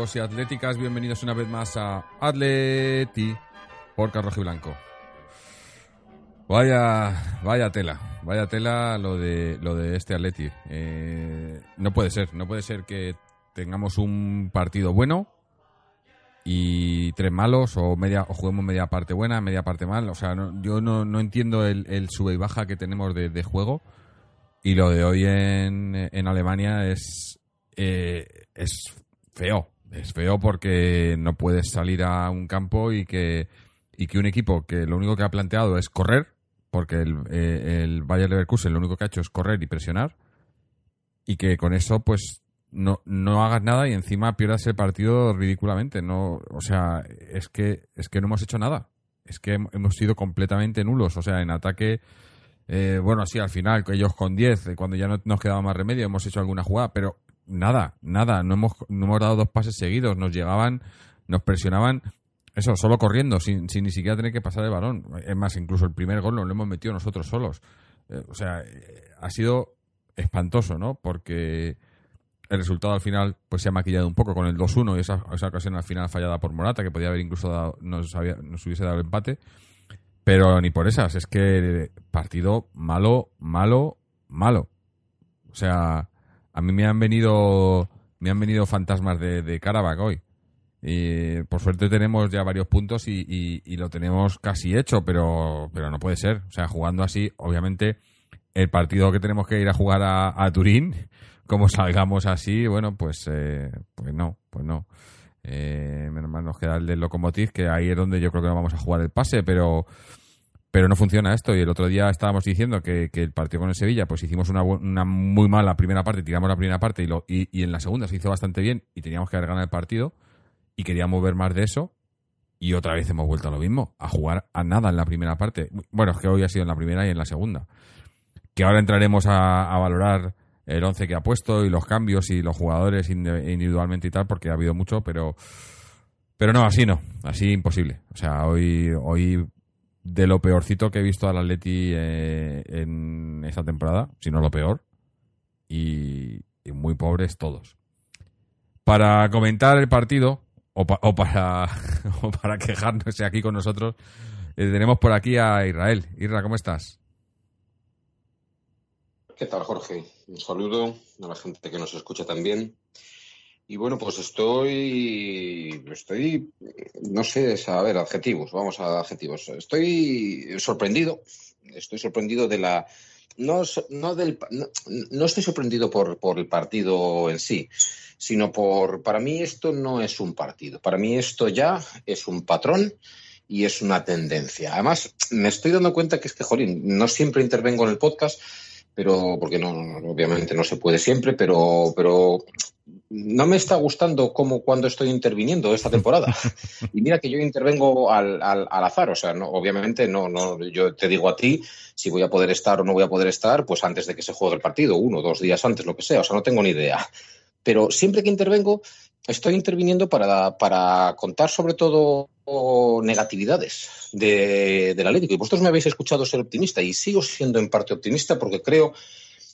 y atléticas, bienvenidos una vez más a Atleti por Carrojo y Blanco. Vaya, vaya tela, vaya tela lo de lo de este Atleti. Eh, no puede ser, no puede ser que tengamos un partido bueno y tres malos o media o juguemos media parte buena, media parte mal. O sea, yo no, no entiendo el, sube y baja que tenemos de, de juego y lo de hoy en, en Alemania es eh, es feo. Es feo porque no puedes salir a un campo y que, y que un equipo que lo único que ha planteado es correr, porque el, eh, el Bayer Leverkusen lo único que ha hecho es correr y presionar, y que con eso pues no, no hagas nada y encima pierdas el partido ridículamente. No, o sea, es que, es que no hemos hecho nada. Es que hem- hemos sido completamente nulos. O sea, en ataque, eh, bueno, sí, al final, ellos con 10, eh, cuando ya no nos quedaba más remedio, hemos hecho alguna jugada, pero nada, nada. No hemos, no hemos dado dos pases seguidos. Nos llegaban, nos presionaban, eso, solo corriendo, sin, sin ni siquiera tener que pasar el balón. Es más, incluso el primer gol lo hemos metido nosotros solos. Eh, o sea, eh, ha sido espantoso, ¿no? Porque el resultado al final pues se ha maquillado un poco con el 2-1 y esa, esa ocasión al final fallada por Morata, que podía haber incluso dado, nos, había- nos hubiese dado el empate. Pero ni por esas, es que partido malo, malo, malo. O sea, a mí me han venido me han venido fantasmas de, de hoy. Y por suerte tenemos ya varios puntos y, y- y lo tenemos casi hecho, pero, pero no puede ser. O sea, jugando así, obviamente, el partido que tenemos que ir a jugar a, Turín, como salgamos así, bueno, pues, eh, pues no, pues no. Eh, menos mal nos queda el del Lokomotiv, que ahí es donde yo creo que no vamos a jugar el pase, pero, pero no funciona esto. Y el otro día estábamos diciendo que, el partido con el Sevilla, pues hicimos una, una muy mala primera parte, tiramos la primera parte y, lo, y, en la segunda se hizo bastante bien y teníamos que haber ganado el partido y queríamos ver más de eso. Y otra vez hemos vuelto a lo mismo, a jugar a nada en la primera parte. Bueno, es que hoy ha sido en la primera y en la segunda. Que ahora entraremos a, a valorar el once que ha puesto y los cambios y los jugadores individualmente y tal, porque ha habido mucho, pero pero no, así no, así imposible. O sea, hoy, hoy de lo peorcito que he visto al Atleti eh, en esta temporada, si no lo peor, y, muy pobres todos. Para comentar el partido, o, pa- o para, o para quejarnos aquí con nosotros, eh, tenemos por aquí a Israel. Isra, ¿cómo estás? ¿Qué tal, Jorge? Un saludo a la gente que nos escucha también. Y bueno, pues estoy, estoy, no sé, a ver, adjetivos, vamos a adjetivos. Estoy sorprendido, estoy sorprendido de la, no, no del, no, estoy sorprendido por, por el partido en sí, sino por, para mí esto no es un partido, para mí esto ya es un patrón y es una tendencia. Además, me estoy dando cuenta que es que, jolín, no siempre intervengo en el podcast, pero porque no, obviamente no se puede siempre, pero, pero no me está gustando como cuando estoy interviniendo esta temporada. Y mira que yo intervengo al, al, al azar, o sea, no, obviamente no, no, yo te digo a ti si voy a poder estar o no voy a poder estar, pues antes de que se juegue el partido, uno, dos días antes, lo que sea, o sea, no tengo ni idea. Pero siempre que intervengo, estoy interviniendo para, para contar sobre todo negatividades de, del Atlético. Y vosotros me habéis escuchado ser optimista y sigo siendo en parte optimista porque creo,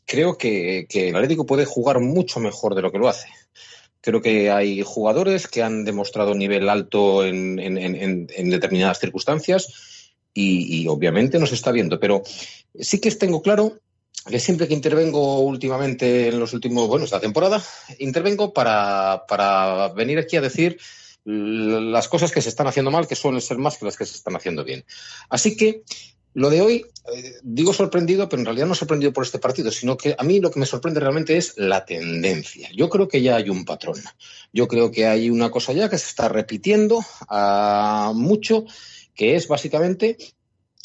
creo que, el Atlético puede jugar mucho mejor de lo que lo hace. Creo que hay jugadores que han demostrado nivel alto en, en, en, en determinadas circunstancias y, y, obviamente no se está viendo. Pero sí que tengo claro que siempre que intervengo últimamente en los últimos, bueno, esta temporada, intervengo para venir aquí a decir las cosas que se están haciendo mal, que suelen ser más que las que se están haciendo bien. Así que lo de hoy, eh, digo sorprendido, pero en realidad no sorprendido por este partido, sino que a mí lo que me sorprende realmente es la tendencia. Yo creo que ya hay un patrón. Yo creo que hay una cosa ya que se está repitiendo uh, mucho, que es básicamente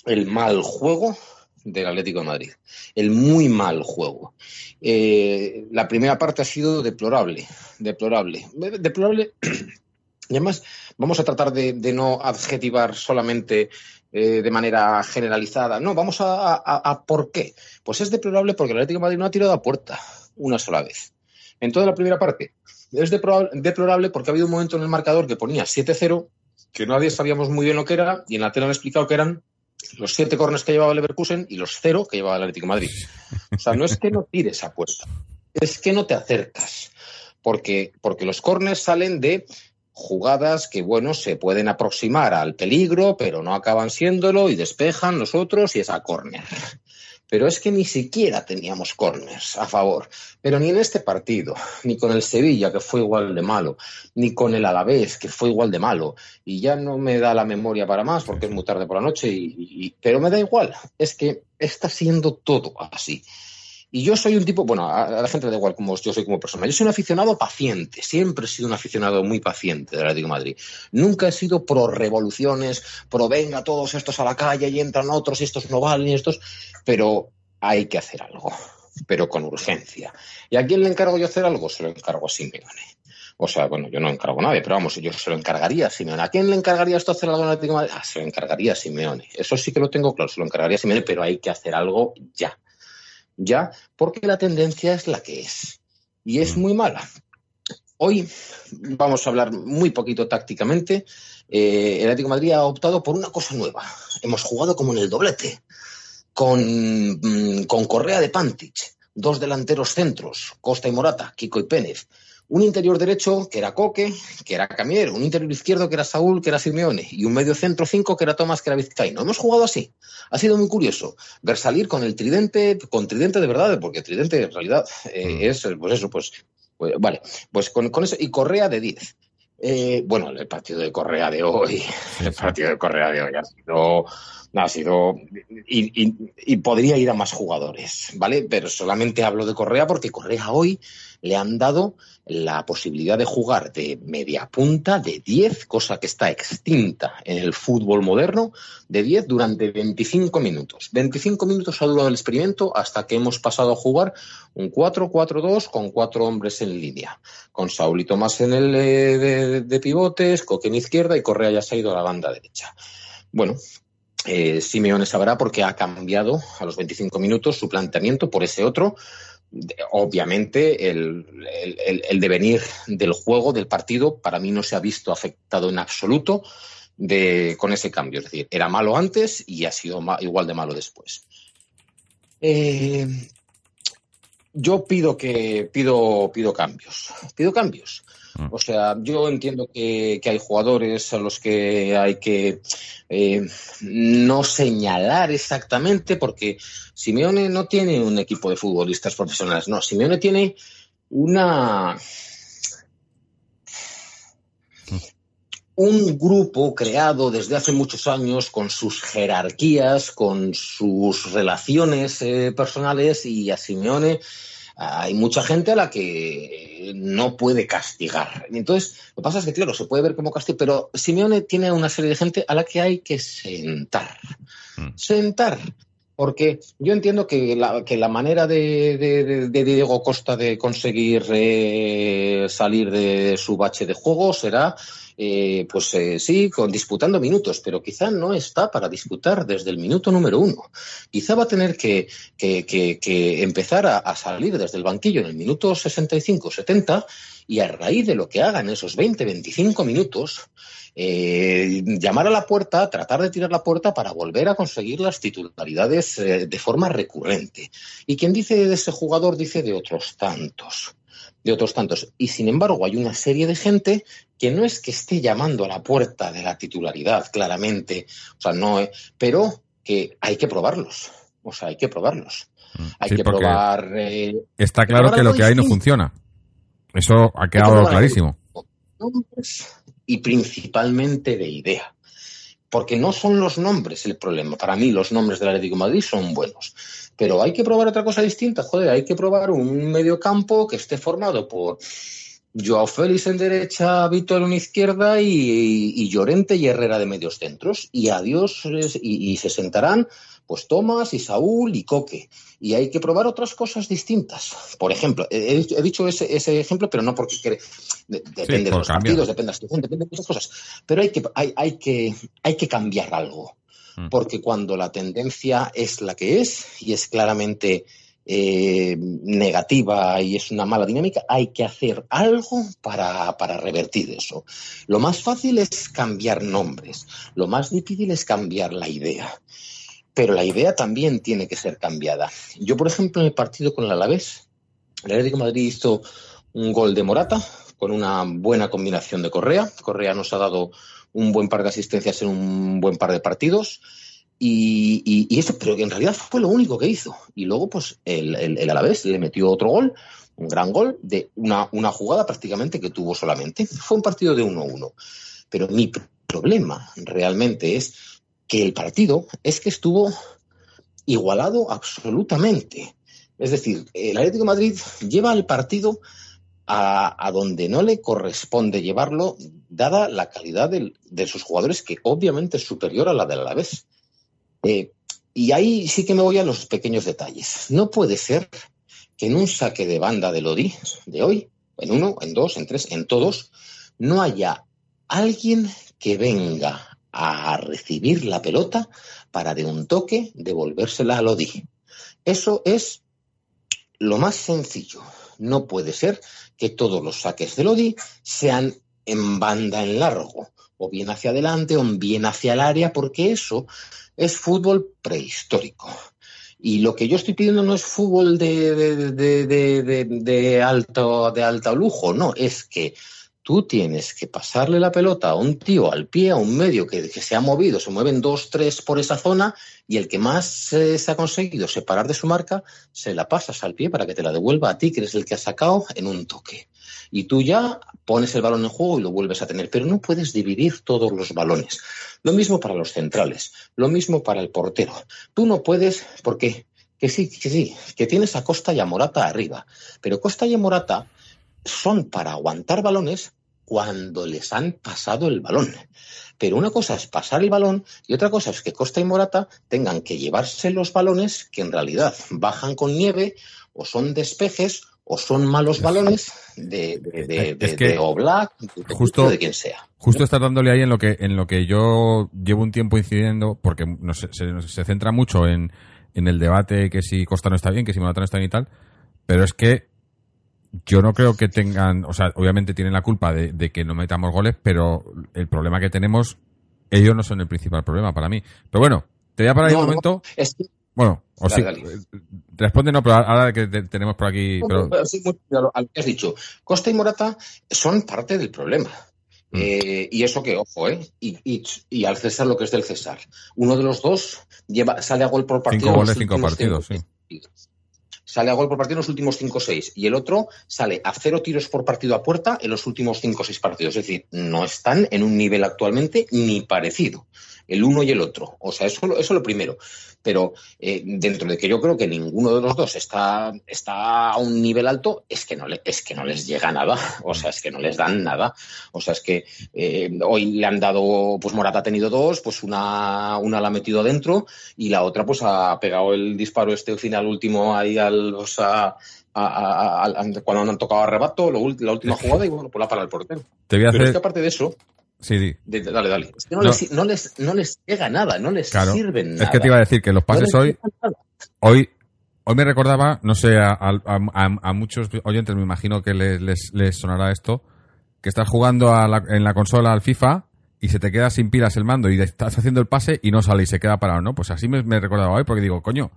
el mal juego del Atlético de Madrid. El muy mal juego. Eh, la primera parte ha sido deplorable, deplorable, deplorable. Y además, vamos a tratar de no adjetivar solamente eh, de manera generalizada. No, vamos a, a, por qué. Pues es deplorable porque el Atlético Madrid no ha tirado a puerta una sola vez. En toda la primera parte. Es deplorable porque ha habido un momento en el marcador que ponía 7-0, que nadie sabíamos muy bien lo que era, y en la tele han explicado que eran los siete corners que llevaba el Leverkusen y los cero que llevaba el Atlético Madrid. O sea, no es que no tires a puerta, es que no te acercas. Porque, porque los corners salen de jugadas que, bueno, se pueden aproximar al peligro, pero no acaban siéndolo y despejan los otros y es a córner. Pero es que ni siquiera teníamos corners a favor. Pero ni en este partido, ni con el Sevilla, que fue igual de malo, ni con el Alavés, que fue igual de malo. Y ya no me da la memoria para más porque es muy tarde por la noche, y, y, pero me da igual. Es que está siendo todo así. Y yo soy un tipo, bueno, a la gente le da igual como yo soy como persona. Yo soy un aficionado paciente, siempre he sido un aficionado muy paciente del Atlético de Madrid. Nunca he sido pro revoluciones, pro venga todos estos a la calle y entran otros y estos no valen y estos, pero hay que hacer algo, pero con urgencia. ¿Y a quién le encargo yo hacer algo? Se lo encargo a Simeone. O sea, bueno, yo no encargo a nadie, pero vamos, yo se lo encargaría a Simeone. ¿A quién le encargaría esto hacer algo en Atlético de Madrid? Ah, se lo encargaría a Simeone. Eso sí que lo tengo claro, se lo encargaría a Simeone, pero hay que hacer algo ya ya, porque la tendencia es la que es y es muy mala. Hoy vamos a hablar muy poquito tácticamente. Eh, el Atlético de Madrid ha optado por una cosa nueva. Hemos jugado como en el doblete, con, mm, con Correa de Pantich, dos delanteros centros, Costa y Morata, Kiko y Pérez, un interior derecho que era Coque, que era Camier, un interior izquierdo que era Saúl, que era Simeone, y un medio centro cinco que era Tomás, que era Vizcaíno. Hemos jugado así. Ha sido muy curioso ver salir con el tridente, con tridente de verdad, porque tridente en realidad eh, es, pues eso, pues, pues, vale, pues con, con, eso, y Correa de 10. Eh, bueno, el partido de Correa de hoy, el partido de Correa de hoy ha sido ha sido y, y, y, podría ir a más jugadores, ¿vale? Pero solamente hablo de Correa porque Correa hoy le han dado la posibilidad de jugar de media punta de 10, cosa que está extinta en el fútbol moderno, de 10 durante 25 minutos. 25 minutos ha durado el experimento hasta que hemos pasado a jugar un 4-4-2 con cuatro hombres en línea, con Saulito más en el eh, de, pivotes, Coque izquierda y Correa ya se ha ido a la banda derecha. Bueno, eh, sabrá porque ha cambiado a los 25 minutos su planteamiento por ese otro. Obviamente, el, el, devenir del juego, del partido, para mí no se ha visto afectado en absoluto de, con ese cambio. Es decir, era malo antes y ha sido igual de malo después. Eh, yo pido que pido, pido cambios. Pido cambios. O sea, yo entiendo que, que, hay jugadores a los que hay que eh, no señalar exactamente, porque Simeone no tiene un equipo de futbolistas profesionales, no, Simeone tiene una un grupo creado desde hace muchos años con sus jerarquías, con sus relaciones eh, personales y a Simeone hay mucha gente a la que no puede castigar. Entonces, lo que pasa es que, claro, se puede ver como castigo, pero Simeone tiene una serie de gente a la que hay que sentar. Mm. Sentar. Porque yo entiendo que la, manera de, Diego Costa de conseguir eh, salir de su bache de juego será eh, pues eh, sí, disputando minutos, pero quizá no está para disputar desde el minuto número uno. Quizá va a tener que empezar a, a, salir desde el banquillo en el minuto 65-70 y a raíz de lo que haga en esos 20-25 minutos, eh, llamar a la puerta, tratar de tirar la puerta para volver a conseguir las titularidades eh, de forma recurrente. Y quien dice de ese jugador dice de otros tantos de otros tantos. Y sin embargo, hay una serie de gente que no es que esté llamando a la puerta de la titularidad, claramente, o sea, no, pero que hay que probarlos. O sea, hay que probarlos. Hay sí, que probar. Eh, está claro que, que lo que hay no funciona. Eso ha quedado clarísimo. Y principalmente de idea porque no son los nombres el problema. Para mí los nombres del Atlético de Madrid son buenos, pero hay que probar otra cosa distinta. Joder, hay que probar un mediocampo que esté formado por Joao Félix en derecha, Víctor en izquierda y, y Llorente y Herrera de medios centros. Y adiós, y, y se sentarán pues Tomás y Saúl y Coque. Y hay que probar otras cosas distintas. Por ejemplo, he, he dicho ese, ese, ejemplo, pero no porque quiere, de, depende de los partidos, depende de la situación, depende de muchas cosas. Pero hay que, hay, hay que, hay que cambiar algo. Mm. Porque cuando la tendencia es la que es y es claramente eh, negativa y es una mala dinámica, hay que hacer algo para, para, revertir eso. Lo más fácil es cambiar nombres, lo más difícil es cambiar la idea. Pero la idea también tiene que ser cambiada. Yo, por ejemplo, en el partido con el Alavés, el Atlético Madrid hizo un gol de Morata con una buena combinación de Correa. Correa nos ha dado un buen par de asistencias en un buen par de partidos. Y, eso, pero en realidad fue lo único que hizo. Y luego, pues, el, Alavés le metió otro gol, un gran gol, de una, una jugada prácticamente que tuvo solamente. Fue un partido de 1-1. Pero mi problema realmente es que el partido es que estuvo igualado absolutamente. Es decir, el Atlético Madrid lleva el partido a, a, donde no le corresponde llevarlo, dada la calidad de sus jugadores, que obviamente es superior a la del Alavés. Eh, y ahí sí que me voy a los pequeños detalles. No puede ser que en un saque de banda de Lodi de hoy, en uno, en dos, en tres, en todos, no haya alguien que venga a recibir la pelota para de un toque devolvérsela a Lodi. Eso es lo más sencillo. No puede ser que todos los saques de Lodi sean en banda en largo, o bien hacia adelante o bien hacia el área, porque eso es fútbol prehistórico. Y lo que yo estoy pidiendo no es fútbol de, de, de, de, alto, de alto lujo, no, es que tú tienes que pasarle la pelota a un tío al pie, a un medio que, que se ha movido, se mueven dos, tres por esa zona, y el que más eh, se ha conseguido separar de su marca, se la pasas al pie para que te la devuelva a ti, que eres el que ha sacado en un toque. Y tú ya pones el balón en juego y lo vuelves a tener, pero no puedes dividir todos los balones. Lo mismo para los centrales, lo mismo para el portero. Tú no puedes, porque que sí, que sí, que tienes a Costa y a Morata arriba, pero Costa y a Morata son para aguantar balones cuando les han pasado el balón. Pero una cosa es pasar el balón y otra cosa es que Costa y Morata tengan que llevarse los balones que en realidad bajan con nieve o son despejes o son malos balones de, de, de, de, de Oblak, de, justo, de quien sea. Justo estás dándole ahí en lo que en lo que yo llevo un tiempo incidiendo, porque no se, centra mucho en, en el debate que si Costa no está bien, que si Morata no está bien y tal, pero es que yo no creo que tengan, o sea, obviamente tienen la culpa de, de que no metamos goles, pero el problema que tenemos, ellos no son el principal problema para mí. Pero bueno, te voy a parar no, un momento. No, es que... Bueno, o sí, responde no, pero ahora que te, tenemos por aquí. Pero... Sí, a lo que has dicho, Costa y Morata son parte del problema. Mm. Eh, y eso que, ojo, ¿eh? Y, y, y, al César lo que es del César. Uno de los dos lleva, sale a gol por partido. Cinco goles, cinco partidos, sí. Sale a gol por partido en los últimos 5 o 6. Y el otro sale a cero tiros por partido a puerta en los últimos 5 o 6 partidos. Es decir, no están en un nivel actualmente ni parecido. El uno y el otro. O sea, eso, eso es lo primero pero eh, dentro de que yo creo que ninguno de los dos está, está a un nivel alto, es que, no le, es que no les llega nada, o sea, es que no les dan nada, o sea, es que eh, hoy le han dado, pues Morata ha tenido dos, pues una, una la ha metido adentro y la otra pues ha pegado el disparo este final último ahí al, o sea, a, a, a, cuando han tocado arrebato, lo, la última jugada y bueno, pues la para el portero. Te voy a Pero hacer... es que aparte de eso, Sí, sí. De, dale, dale. Es que no, no. Les, no, les, no les llega nada, no les claro. sirven nada. Es que te iba a decir que los pases hoy, hoy, hoy me recordaba, no sé, a, a, a, muchos oyentes me imagino que les, les, les sonará esto, que estás jugando la, en la consola al FIFA y se te queda sin pilas el mando y estás haciendo el pase y no sale y se queda parado, ¿no? Pues así me, me recordaba hoy porque digo, coño,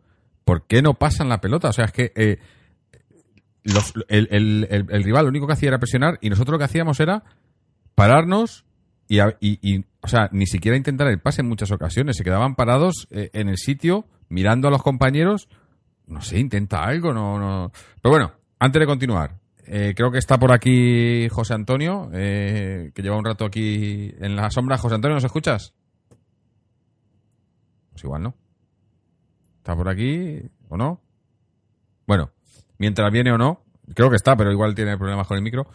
¿por qué no pasan la pelota? O sea, es que eh, los, el, el, el, el rival lo único que hacía era presionar y nosotros lo que hacíamos era pararnos y, y, y, o sea, ni siquiera intentar el pase en muchas ocasiones. Se quedaban parados eh, en el sitio, mirando a los compañeros. No sé, intenta algo, no, no. Pero bueno, antes de continuar, eh, creo que está por aquí José Antonio, eh, que lleva un rato aquí en la sombra. José Antonio, ¿nos escuchas? Pues igual no. ¿Está por aquí o no? Bueno, mientras viene o no, creo que está, pero igual tiene problemas con el micro.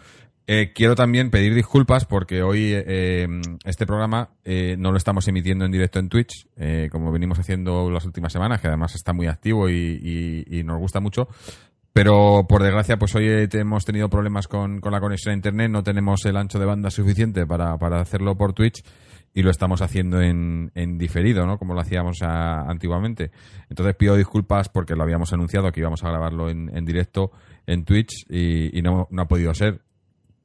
Eh, quiero también pedir disculpas porque hoy eh, este programa eh, no lo estamos emitiendo en directo en Twitch, eh, como venimos haciendo las últimas semanas, que además está muy activo y, nos gusta mucho. Pero por desgracia, pues hoy eh, hemos tenido problemas con, con la conexión a internet, no tenemos el ancho de banda suficiente para, para hacerlo por Twitch y lo estamos haciendo en, en diferido, ¿no? Como lo hacíamos a- antiguamente. Entonces pido disculpas porque lo habíamos anunciado que íbamos a grabarlo en, en directo en Twitch y, no ha podido ser.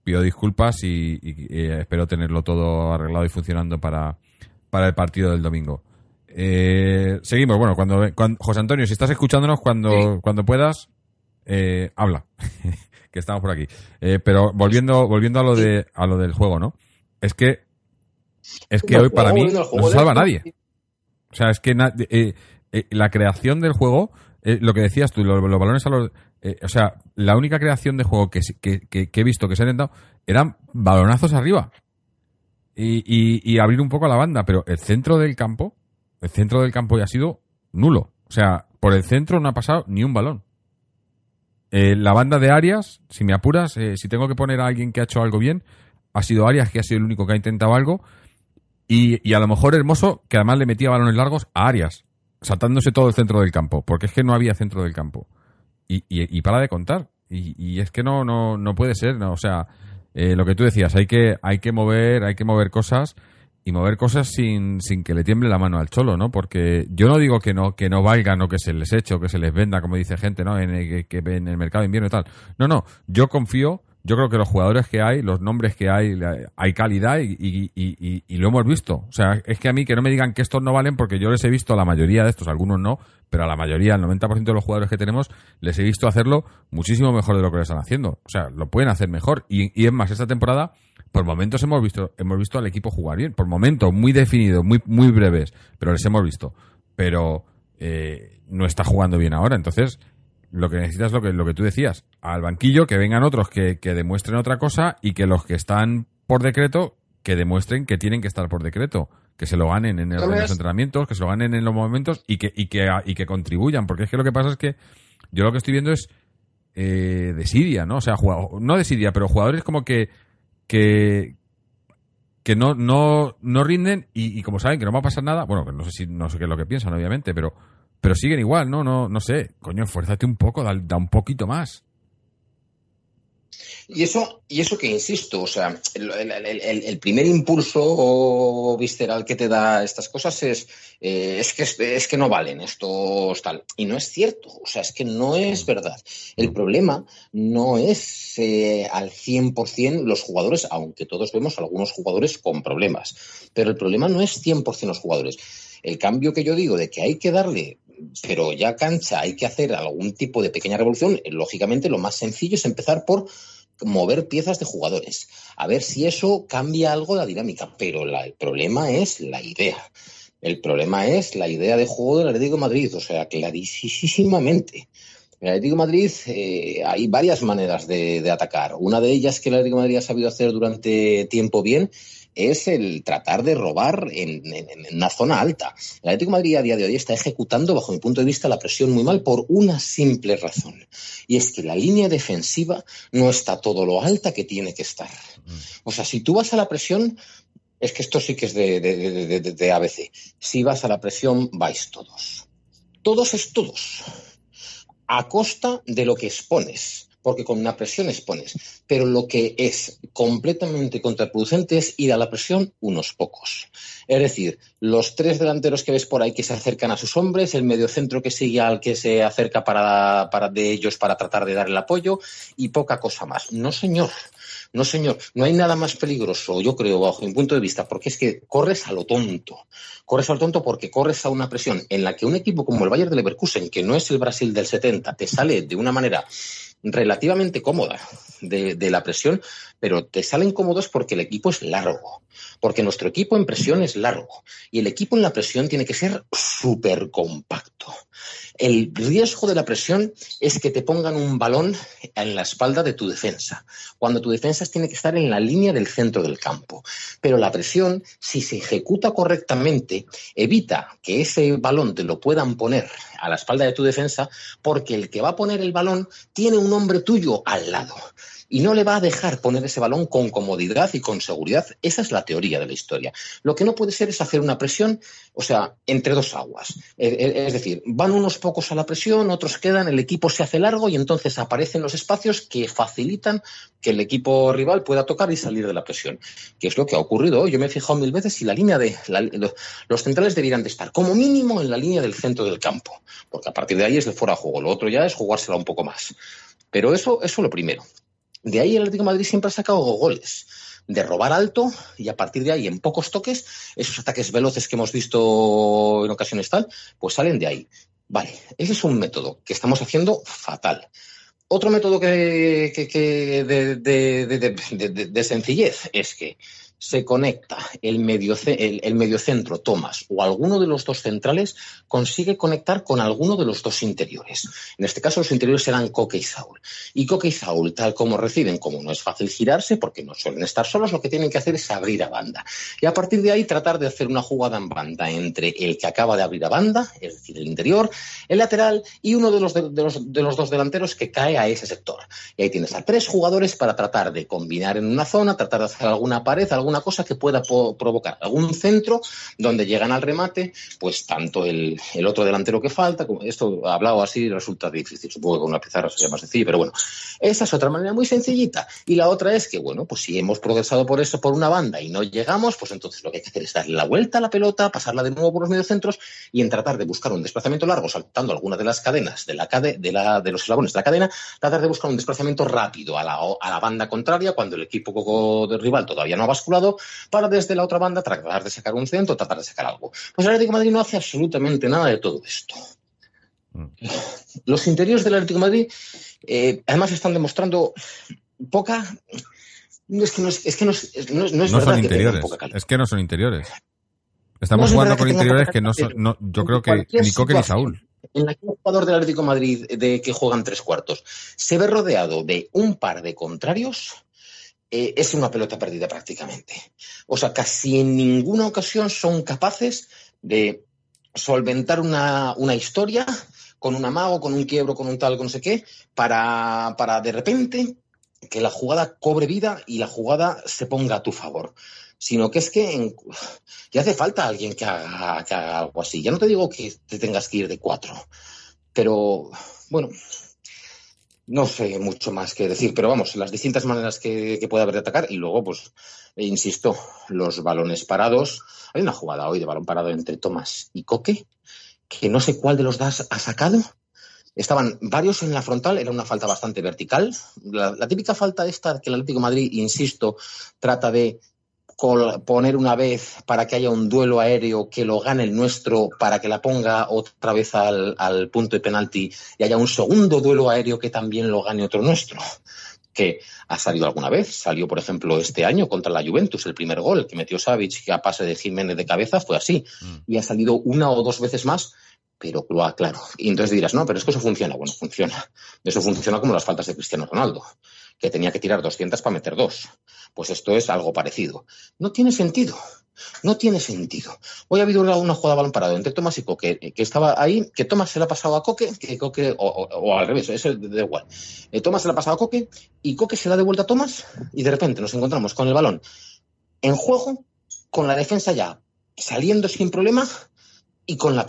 Pido disculpas y, y, eh, espero tenerlo todo arreglado y funcionando para, para el partido del domingo. Eh, seguimos, bueno, cuando, cuando- José Antonio, si estás escuchándonos cuando, cuando puedas, eh, habla, que estamos por aquí. Eh, pero volviendo, volviendo a lo de, a lo del juego, ¿no? Es que, es que hoy para mí no se salva de- nadie. O sea, es que na- eh, la creación del juego, lo que decías tú, lo- los, balones a los... o sea, la única creación de juego que, que, he visto que se han intentado eran balonazos arriba. Y, y, y abrir un poco a la banda, pero el centro del campo, el centro del campo ya ha sido nulo. O sea, por el centro no ha pasado ni un balón. Eh, la banda de Arias, si me apuras, eh, si tengo que poner a alguien que ha hecho algo bien, ha sido Arias, que ha sido el único que ha intentado algo. Y, y a lo mejor Hermoso, que además le metía balones largos a Arias, saltándose todo el centro del campo, porque es que no había centro del campo. Y, y, para de contar. Y, y es que no, no, no puede ser, ¿no? O sea, eh, lo que tú decías, hay que, hay que mover, hay que mover cosas y mover cosas sin, sin que le tiemble la mano al cholo, ¿no? Porque yo no digo que no, que no valgan o que se les eche o que se les venda, como dice gente, ¿no? En el, que, que en el mercado de invierno y tal. No, no, yo confío, yo creo que los jugadores que hay, los nombres que hay, hay calidad y, y, y, y- lo hemos visto. O sea, es que a mí que no me digan que estos no valen porque yo les he visto a la mayoría de estos, algunos no, pero a la mayoría, el 90% de los jugadores que tenemos, les he visto hacerlo muchísimo mejor de lo que lo están haciendo. O sea, lo pueden hacer mejor. Y, y es más, esta temporada, por momentos hemos visto, hemos visto al equipo jugar bien. Por momentos muy definidos, muy, muy breves, pero les hemos visto. Pero eh, no está jugando bien ahora. Entonces, lo que necesitas es lo que, lo que tú decías. Al banquillo, que vengan otros que, que demuestren otra cosa y que los que están por decreto, que demuestren que tienen que estar por decreto. Que se lo ganen en, el- en los entrenamientos, que se lo ganen en los momentos y que, y que, y que contribuyan. Porque es que lo que pasa es que yo lo que estoy viendo es eh, desidia, ¿no? O sea, jugado- no desidia, pero jugadores como que que que no no no rinden y, y como saben que no va a pasar nada, bueno, no sé si no sé qué es lo que piensan, obviamente, pero pero siguen igual, no no no sé, coño, esfuérzate un poco, da, da un poquito más. Y eso, y eso que insisto, o sea, el, el- el- el- el primer impulso visceral que te da estas cosas es, eh, es, que, es que no valen estos tal. Y no es cierto, o sea, es que no es verdad. El problema no es eh, al 100% los jugadores, aunque todos vemos algunos jugadores con problemas, pero el problema no es 100% los jugadores. El cambio que yo digo de que hay que darle pero ya cancha, hay que hacer algún tipo de pequeña revolución. eh, Lógicamente, lo más sencillo es empezar por mover piezas de jugadores, a ver si eso cambia algo la dinámica. Pero la- el problema es la idea. El problema es la idea de juego del Atlético de Madrid, o sea, clarísimamente. En el Atlético de Madrid eh, hay varias maneras de, de atacar. Una de ellas que el Atlético de Madrid ha sabido hacer durante tiempo bien es el tratar de robar en, una zona alta. El Atlético de Madrid a día de hoy está ejecutando, bajo mi punto de vista, la presión muy mal por una simple razón. Y es que la línea defensiva no está todo lo alta que tiene que estar. O sea, si tú vas a la presión, es que esto sí que es de- de ABC. Si vas a la presión, vais todos. Todos es todos. A costa de lo que expones. Porque con una presión expones. Pero lo que es completamente contraproducente es ir a la presión unos pocos. Es decir, los tres delanteros que ves por ahí que se acercan a sus hombres, el mediocentro que sigue al que se acerca para, para de ellos para tratar de dar el apoyo y poca cosa más. No, señor. No, señor, no hay nada más peligroso, yo creo, bajo mi punto de vista, porque es que corres a lo tonto. Corres a lo tonto porque corres a una presión en la que un equipo como el Bayern de Leverkusen, que no es el Brasil del 70, te sale de una manera relativamente cómoda de, la presión, pero te salen cómodos porque el equipo es largo. Porque nuestro equipo en presión es largo. Y el equipo en la presión tiene que ser súper compacto. El riesgo de la presión es que te pongan un balón en la espalda de tu defensa, cuando tu defensa tiene que estar en la línea del centro del campo. Pero la presión, si se ejecuta correctamente, evita que ese balón te lo puedan poner a la espalda de tu defensa, porque el que va a poner el balón tiene un hombre tuyo al lado y no le va a dejar poner ese balón con comodidad y con seguridad. Esa es la teoría de la historia. Lo que no puede ser es hacer una presión, o sea, entre dos aguas. Eh, eh, Es decir, van unos pocos a la presión, otros quedan, el equipo se hace largo y entonces aparecen los espacios que facilitan que el equipo rival pueda tocar y salir de la presión, que es lo que ha ocurrido hoy. Yo me he fijado mil veces si la línea de la- lo- los centrales debieran de estar como mínimo en la línea del centro del campo, porque a partir de ahí es de fuera de juego. Lo otro ya es jugársela un poco más. Pero eso, eso lo primero. De ahí el Atlético Madrid siempre ha sacado goles. De robar alto y a partir de ahí, en pocos toques, esos ataques veloces que hemos visto en ocasiones tal, pues salen de ahí. Vale, ese es un método que estamos haciendo fatal. Otro método que, que- de- de- de- de sencillez es que se conecta el, medio, el, el mediocentro Thomas o alguno de los dos centrales consigue conectar con alguno de los dos interiores. En este caso los interiores serán Coque y Saúl. Y Coque y Saúl, tal como reciben, como no es fácil girarse porque no suelen estar solos, lo que tienen que hacer es abrir a banda. Y a partir de ahí tratar de hacer una jugada en banda entre el que acaba de abrir a banda, es decir, el interior, el lateral y uno de los, de los, de los dos delanteros que cae a ese sector. Y ahí tienes a tres jugadores para tratar de combinar en una zona, tratar de hacer alguna pared, alguna cosa que pueda provocar. Algún centro donde llegan al remate, pues tanto el, el otro delantero que falta, como esto hablado así resulta difícil, supongo que con una pizarra sería más sencillo, pero bueno, esa es otra manera muy sencillita. Y la otra es que, bueno, pues si hemos progresado por eso por una banda y no llegamos, pues entonces lo que hay que hacer es darle la vuelta a la pelota, pasarla de nuevo por los mediocentros y en tratar de buscar un desplazamiento largo, saltando alguna de las cadenas de, la cade de, la, de los eslabones de la cadena, tratar de buscar un desplazamiento rápido a la, a la banda contraria cuando el equipo de rival todavía no ha basculado, para desde la otra banda tratar de sacar un centro, tratar de sacar algo. Pues el Atlético de Madrid no hace absolutamente nada de todo esto. Mm. Los interiores del Atlético de Madrid, eh, además, están demostrando poca. Es que no es, es que no es, no es, no es No verdad son que interiores. poca calidad. Es que no son interiores. Estamos es jugando verdad con que interiores poca que no son. yo creo que ni Coque ni Saúl. En la que un jugador del Atlético de Madrid de que juegan tres cuartos se ve rodeado de un par de contrarios, eh, es una pelota perdida prácticamente. O sea, casi en ninguna ocasión son capaces de solventar una, una historia con un amago, con un quiebro, con un tal, con no sé qué, para, para de repente que la jugada cobre vida y la jugada se ponga a tu favor. Sino que es que en- ya hace falta alguien que haga, que haga algo así. Ya no te digo que te tengas que ir de cuatro, pero bueno, no sé mucho más que decir, pero vamos, las distintas maneras que, que puede haber de atacar y luego, pues, insisto, los balones parados. Hay una jugada hoy de balón parado entre Tomás y Coque, que no sé cuál de los dos ha sacado. Estaban varios en la frontal, era una falta bastante vertical. La, típica falta esta que el Atlético Madrid, insisto, trata de poner una vez para que haya un duelo aéreo que lo gane el nuestro, para que la ponga otra vez al, al punto de penalti y haya un segundo duelo aéreo que también lo gane otro nuestro. Que ha salido alguna vez. Salió, por ejemplo, este año contra la Juventus, el primer gol que metió Savic, que a pase de Jiménez de cabeza fue así. Mm. Y ha salido una o dos veces más, pero lo aclaro. Y entonces dirás, no, pero es que eso funciona. Bueno, funciona. Eso funciona como las faltas de Cristiano Ronaldo, que tenía que tirar 200 para meter dos. Pues esto es algo parecido. No tiene sentido. No tiene sentido. Hoy ha habido una, jugada balón parado entre Tomás y Coque, eh, que estaba ahí, que Tomás se la ha pasado a Coque, que Coque, o, o- al revés, eso da igual. Eh, Tomás se la ha pasado a Coque y Coque se la ha devuelto a Tomás y de repente nos encontramos con el balón en juego, con la defensa ya saliendo sin problema y con la,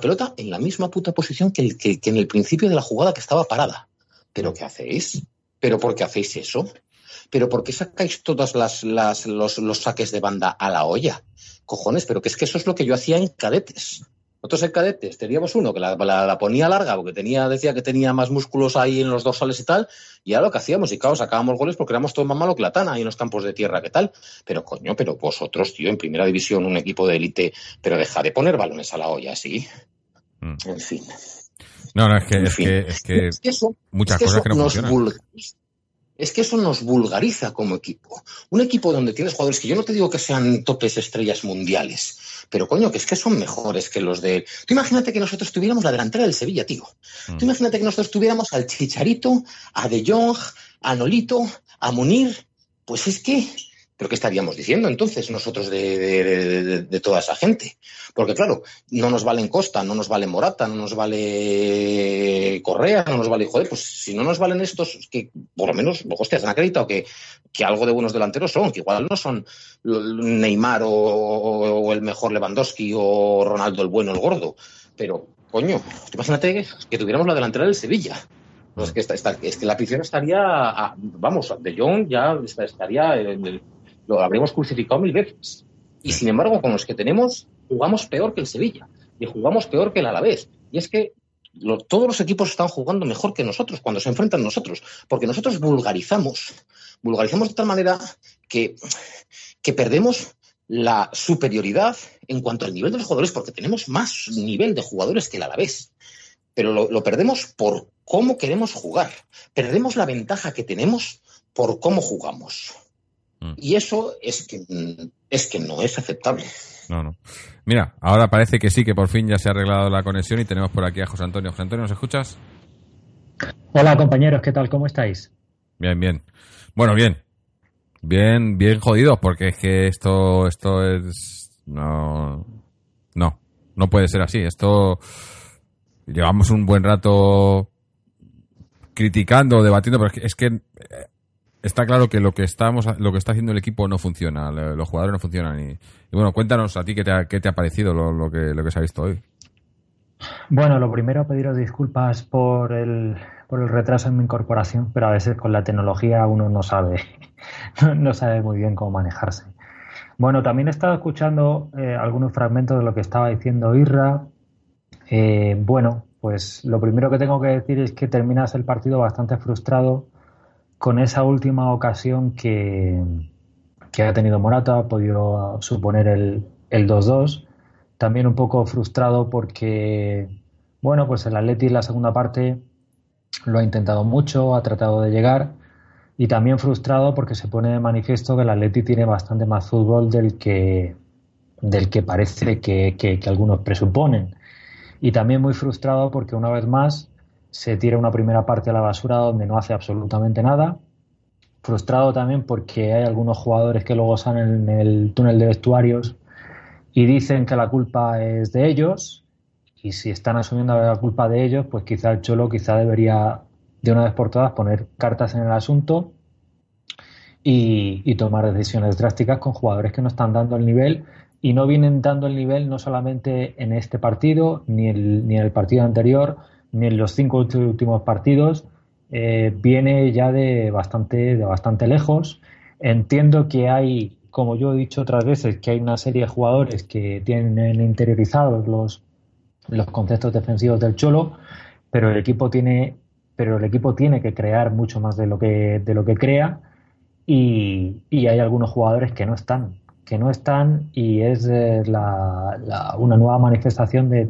pelota en la misma puta posición que en el principio de la jugada que estaba parada. ¿Pero qué hacéis? ¿Pero por qué hacéis eso? ¿Pero por qué sacáis todos las, las- los, los saques de banda a la olla? Cojones, pero que es que eso es lo que yo hacía en cadetes. Nosotros en cadetes teníamos uno que la, la- la ponía larga porque tenía, decía que tenía más músculos ahí en los dorsales y tal, y era lo que hacíamos, y claro, sacábamos goles porque éramos todo más malo que la tana ahí en los campos de tierra, ¿qué tal? Pero coño, pero vosotros, tío, en primera división, un equipo de élite, pero deja de poner balones a la olla, ¿sí? Mm. En fin. No, no, es que, En es fin. que, es que Es que eso, muchas es que cosas que no nos funcionan. Es que eso nos vulgariza como equipo. Un equipo donde tienes jugadores que yo no te digo que sean topes estrellas mundiales, pero coño, que es que son mejores que los de... Tú imagínate que nosotros tuviéramos la delantera del Sevilla, tío. Mm. Tú imagínate que nosotros tuviéramos al Chicharito, a De Jong, a Nolito, a Munir. Pues es que ¿Pero qué estaríamos diciendo entonces nosotros de, toda esa gente? Porque claro, no nos valen Costa, no nos vale Morata, no nos vale Correa, no nos vale... Joder, pues si no nos valen estos, que por lo menos, hostia, se han acreditado que, que algo de buenos delanteros son, que igual no son Neymar o, el mejor Lewandowski o Ronaldo el bueno, el gordo. Pero, coño, imagínate que tuviéramos la delantera del Sevilla. Que la afición estaría, vamos, De Jong ya estaría, en el- lo habríamos crucificado mil veces. Y sin embargo, con los que tenemos, jugamos peor que el Sevilla y jugamos peor que el Alavés. Y es que lo- todos los equipos están jugando mejor que nosotros cuando se enfrentan a nosotros, porque nosotros vulgarizamos, vulgarizamos de tal manera que, que perdemos la superioridad en cuanto al nivel de los jugadores, porque tenemos más nivel de jugadores que el Alavés pero lo, lo perdemos por cómo queremos jugar. Perdemos la ventaja que tenemos por cómo jugamos. Mm. Y eso es que, mm, es que no es aceptable. No, no. Mira, ahora parece que sí, que por fin ya se ha arreglado la conexión y tenemos por aquí a José Antonio. José Antonio, ¿nos escuchas? Hola compañeros, ¿qué tal? ¿Cómo estáis? Bien, bien. Bueno, bien. Bien, bien jodidos, porque es que esto, esto es, no, no, no puede ser así. Esto, llevamos un buen rato criticando, debatiendo, pero es que, es que está claro que lo que estamos, lo que está haciendo el equipo no funciona, los jugadores no funcionan. Y, bueno, cuéntanos a ti qué te ha, parecido lo, que, se ha visto hoy. Bueno, lo primero pediros disculpas por el, por el retraso en mi incorporación, pero a veces con la tecnología uno no sabe, no sabe muy bien cómo manejarse. Bueno, también he estado escuchando eh, algunos fragmentos de lo que estaba diciendo Irra. Eh, bueno, pues lo primero que tengo que decir es que terminas el partido bastante frustrado con esa última ocasión que, que ha tenido Morata, ha podido suponer el, el 2-2. También un poco frustrado porque, bueno, pues el Atleti en la segunda parte lo ha intentado mucho, ha tratado de llegar. Y también frustrado porque se pone de manifiesto que el Atleti tiene bastante más fútbol del que, del que parece que, que- que algunos presuponen. Y también muy frustrado porque una vez más se tira una primera parte a la basura donde no hace absolutamente nada. Frustrado también porque hay algunos jugadores que luego salen en el túnel de vestuarios y dicen que la culpa es de ellos. Y si están asumiendo la culpa de ellos, pues quizá el Cholo quizá debería de una vez por todas poner cartas en el asunto y, tomar decisiones drásticas con jugadores que no están dando el nivel y no vienen dando el nivel no solamente en este partido, ni, ni en el partido anterior, en los cinco últimos partidos. Eh, viene ya de bastante, de bastante lejos. Entiendo que hay, como yo he dicho otras veces, que hay una serie de jugadores que tienen interiorizados los, los conceptos defensivos del Cholo, pero el equipo tiene, pero el equipo tiene que crear mucho más de lo que, de lo que crea y, y hay algunos jugadores que no están, que no están y es eh, la- una nueva manifestación de-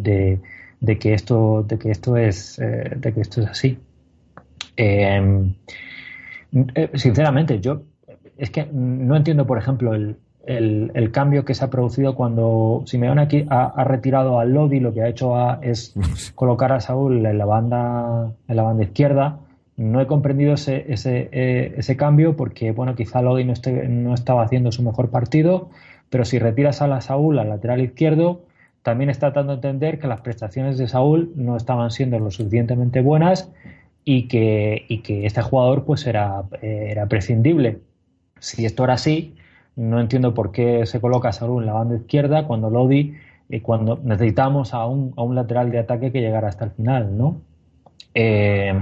de que esto, de que esto es, eh, de que esto es así. Eh, eh, sinceramente, yo es que no entiendo, por ejemplo, el, el- el cambio que se ha producido cuando Simeone aquí ha, ha retirado a Lodi, lo que ha hecho a- es colocar a Saúl en la banda, en la banda izquierda. No he comprendido ese, ese, eh, ese cambio porque, bueno, quizá Lodi no, esté- no estaba haciendo su mejor partido, pero si retiras a la Saúl al lateral izquierdo, también está dando a entender que las prestaciones de Saúl no estaban siendo lo suficientemente buenas y que, y que este jugador pues era, eh, era prescindible. Si esto era así, no entiendo por qué se coloca Saúl en la banda izquierda cuando Lodi, eh, cuando necesitamos a un, a un lateral de ataque que llegara hasta el final, ¿no? Eh,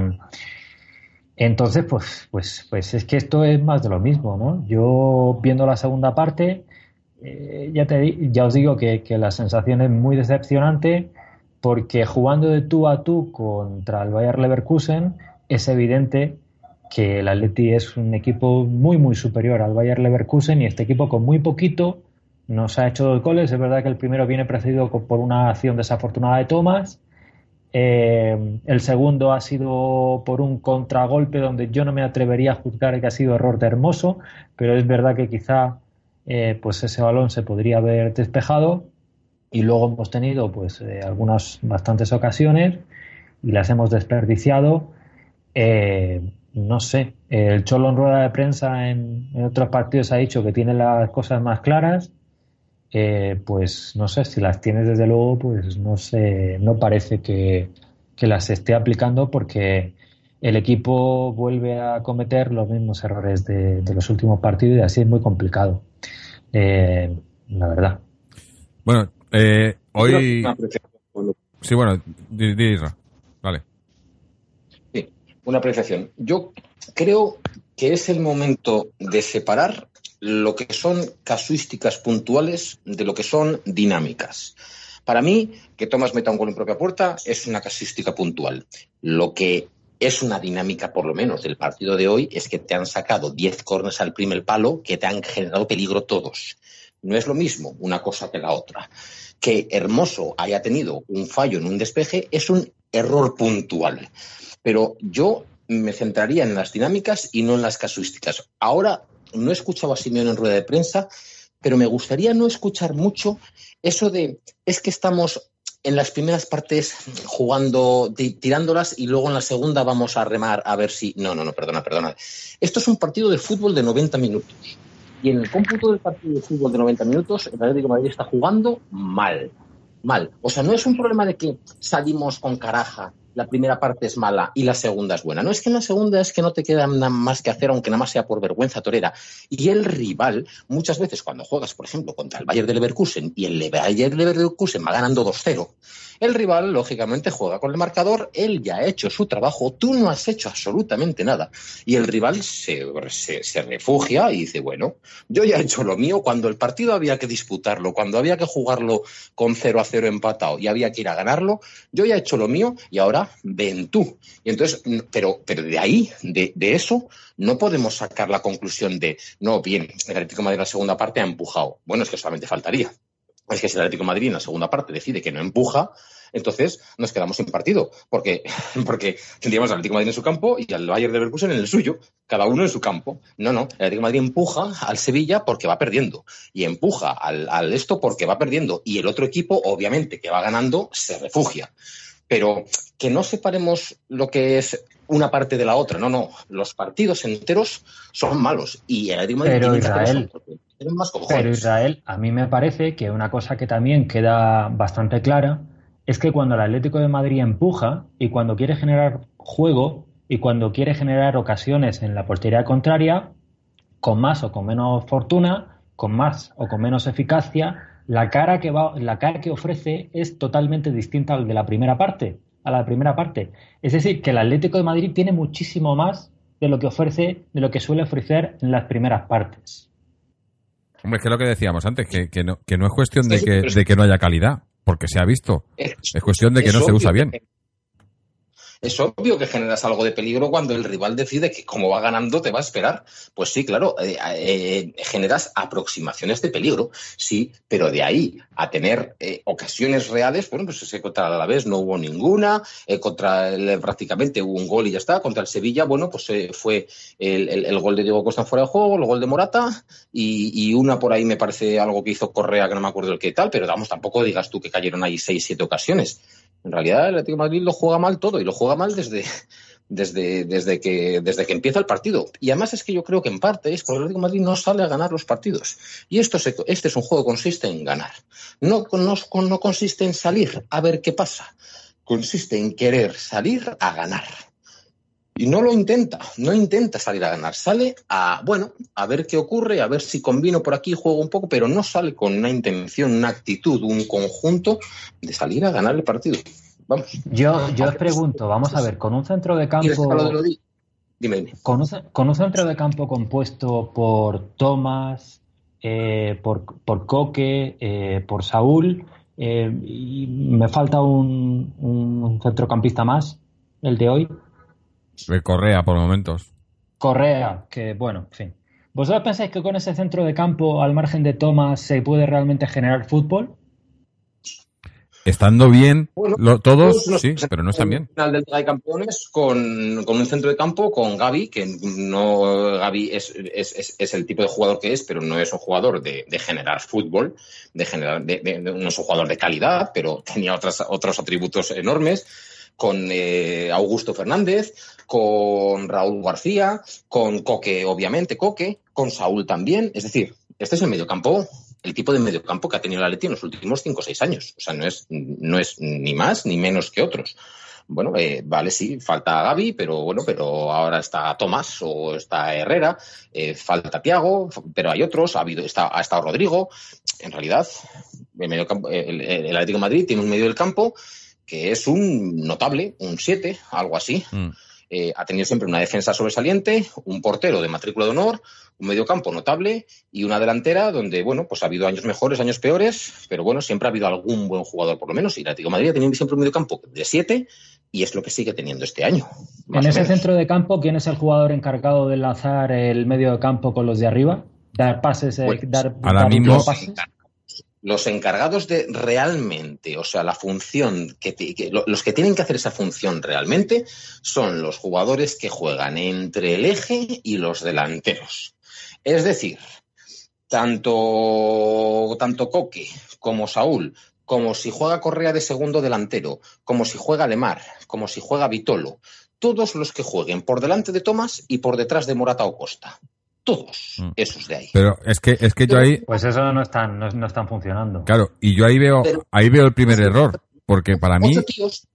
entonces, pues, pues, pues es que esto es más de lo mismo, ¿no? Yo viendo la segunda parte, eh, ya, os digo que, la sensación es muy decepcionante porque jugando de tú a tú contra el Bayer Leverkusen es evidente que el Atleti es un equipo muy muy superior al Bayer Leverkusen y este equipo con muy poquito nos ha hecho dos goles. Es verdad que el primero viene precedido por una acción desafortunada de Thomas. Eh, el segundo ha sido por un contragolpe donde yo no me atrevería a juzgar que ha sido error de Hermoso, pero es verdad que quizá eh, pues ese balón se podría haber despejado. y luego hemos tenido pues eh, algunas bastantes ocasiones y las hemos desperdiciado. Eh, no sé, el Cholo en rueda de prensa en, otros partidos ha dicho que tiene las cosas más claras. Eh, pues no sé, si las tienes desde luego, pues no sé, no parece que, que las esté aplicando porque el equipo vuelve a cometer los mismos errores de, los últimos partidos y así es muy complicado. Eh, la verdad. Bueno, eh, hoy. Sí, bueno, Vale. Sí, una apreciación. Yo creo que es el momento de separar lo que son casuísticas puntuales de lo que son dinámicas. Para mí, que Tomás meta un gol en propia puerta es una casuística puntual. Lo que es una dinámica, por lo menos, del partido de hoy, es que te han sacado 10 cornes al primer palo que te han generado peligro todos. No es lo mismo una cosa que la otra. Que Hermoso haya tenido un fallo en un despeje es un error puntual. Pero yo me centraría en las dinámicas y no en las casuísticas. Ahora no he escuchado a Simeone en rueda de prensa, pero me gustaría no escuchar mucho eso de es que estamos en las primeras partes jugando, tirándolas y luego en la segunda vamos a remar a ver si. No, no, no, perdona, perdona. Esto es un partido de fútbol de 90 minutos. Y en el cómputo del partido de fútbol de 90 minutos, el Atlético de Madrid está jugando mal. Mal. O sea, no es un problema de que salimos con caraja, la primera parte es mala y la segunda es buena. No es que en la segunda es que no te queda nada más que hacer, aunque nada más sea por vergüenza torera. Y el rival, muchas veces cuando juegas, por ejemplo, contra el Bayern de Leverkusen y el Bayern de Leverkusen va ganando 2-0, el rival, lógicamente, juega con el marcador, él ya ha hecho su trabajo, tú no has hecho absolutamente nada. Y el rival se, se, refugia y dice, bueno, yo ya he hecho lo mío, cuando el partido había que disputarlo, cuando había que jugarlo con 0 a 0 empatado y había que ir a ganarlo, yo ya he hecho lo mío y ahora tú. Y entonces, pero, pero de ahí, de, eso, no podemos sacar la conclusión de, no, bien, el Atlético Madrid en la segunda parte ha empujado. Bueno, es que solamente faltaría es que si el Atlético Madrid en la segunda parte decide que no empuja, entonces nos quedamos sin partido, porque, porque tendríamos al Atlético Madrid en su campo y al Bayern de Leverkusen en el suyo, cada uno en su campo. No, no, el Atlético Madrid empuja al Sevilla porque va perdiendo y empuja al, al esto porque va perdiendo y el otro equipo, obviamente, que va ganando, se refugia. Pero que no separemos lo que es una parte de la otra, no, no, los partidos enteros son malos y el de Madrid tiene pero Israel, a mí me parece que una cosa que también queda bastante clara es que cuando el Atlético de Madrid empuja y cuando quiere generar juego y cuando quiere generar ocasiones en la portería contraria, con más o con menos fortuna, con más o con menos eficacia, la cara que va, la cara que ofrece es totalmente distinta al de la primera parte, a la primera parte. Es decir, que el Atlético de Madrid tiene muchísimo más de lo que ofrece, de lo que suele ofrecer en las primeras partes. Hombre, es que lo que decíamos antes, que, que, no, que no es cuestión de que, de que no haya calidad, porque se ha visto. Es, cuestión de que no se usa bien es obvio que generas algo de peligro cuando el rival decide que como va ganando te va a esperar. Pues sí, claro, eh, eh, generas aproximaciones de peligro, sí, pero de ahí a tener eh, ocasiones reales, bueno, pues ese contra la vez no hubo ninguna, contra el, prácticamente hubo un gol y ya está, contra el Sevilla, bueno, pues fue el, gol de Diego Costa fuera de juego, el gol de Morata y, una por ahí me parece algo que hizo Correa, que no me acuerdo el qué tal, pero vamos, tampoco digas tú que cayeron ahí seis, siete ocasiones. En realidad el Atlético Madrid lo juega mal todo y lo juega mal desde, desde, desde, que, desde que empieza el partido. Y además es que yo creo que en parte es porque el Atlético Madrid no sale a ganar los partidos. Y esto este es un juego que consiste en ganar. No, no, no consiste en salir a ver qué pasa. Consiste en querer salir a ganar. Y no lo intenta, no intenta salir a ganar, sale a, bueno, a ver qué ocurre, a ver si combino por aquí, juego un poco, pero no sale con una intención, una actitud, un conjunto de salir a ganar el partido. Vamos. Yo, yo os pregunto, vamos a ver, con un centro de campo... Dime, Con, un, centro de campo compuesto por Tomás, eh, por, por, Coque, eh, por Saúl, eh, y me falta un, un centrocampista más, el de hoy. Correa por momentos. Correa, que bueno, en fin. ¿Vosotros pensáis que con ese centro de campo, al margen de Thomas, se puede realmente generar fútbol? estando bien Bueno, lo- todos, sí, pero no están en bien. final del de Campeones con, con un centro de campo con Gaby, que no Gaby es, es, es- es el tipo de jugador que es, pero no es un jugador de, de generar fútbol, de generar, de- de- de- no es un jugador de calidad, pero tenía otras, otros atributos enormes con eh, Augusto Fernández, con Raúl García, con Coque, obviamente, Coque, con Saúl también. Es decir, este es el mediocampo, el tipo de mediocampo que ha tenido la Leti en los últimos cinco o seis años. O sea, no es, no es ni más ni menos que otros. Bueno, eh, vale, sí, falta Gaby, pero bueno, pero ahora está Tomás o está Herrera, eh, falta Tiago, pero hay otros, ha habido, está, ha estado Rodrigo. En realidad, el, mediocampo- el, el Atlético de Madrid tiene un medio del campo que es un notable, un 7, algo así. Mm. Eh, ha tenido siempre una defensa sobresaliente, un portero de matrícula de honor, un mediocampo notable y una delantera donde, bueno, pues ha habido años mejores, años peores, pero bueno, siempre ha habido algún buen jugador por lo menos. Y el Atlético de Madrid ha tenido siempre un mediocampo de 7 y es lo que sigue teniendo este año. En ese menos. centro de campo, ¿quién es el jugador encargado de enlazar el medio de campo con los de arriba? Dar pases, eh, Pues, dar, ahora dar mismo- pases. Los encargados de realmente, o sea, la función, que, que lo- los que tienen que hacer esa función realmente son los jugadores que juegan entre el eje y los delanteros. Es decir, tanto, tanto Coque como Saúl, como si juega Correa de segundo delantero, como si juega Lemar, como si juega Vitolo, todos los que jueguen por delante de Tomás y por detrás de Morata o Costa. Todos Mm. esos de ahí. Pero es que, es que yo ahí, Pues eso no están, no, no están funcionando. claro, y yo ahí veo, Pero- ahí veo el primer error, porque para mí, Ocho tíos,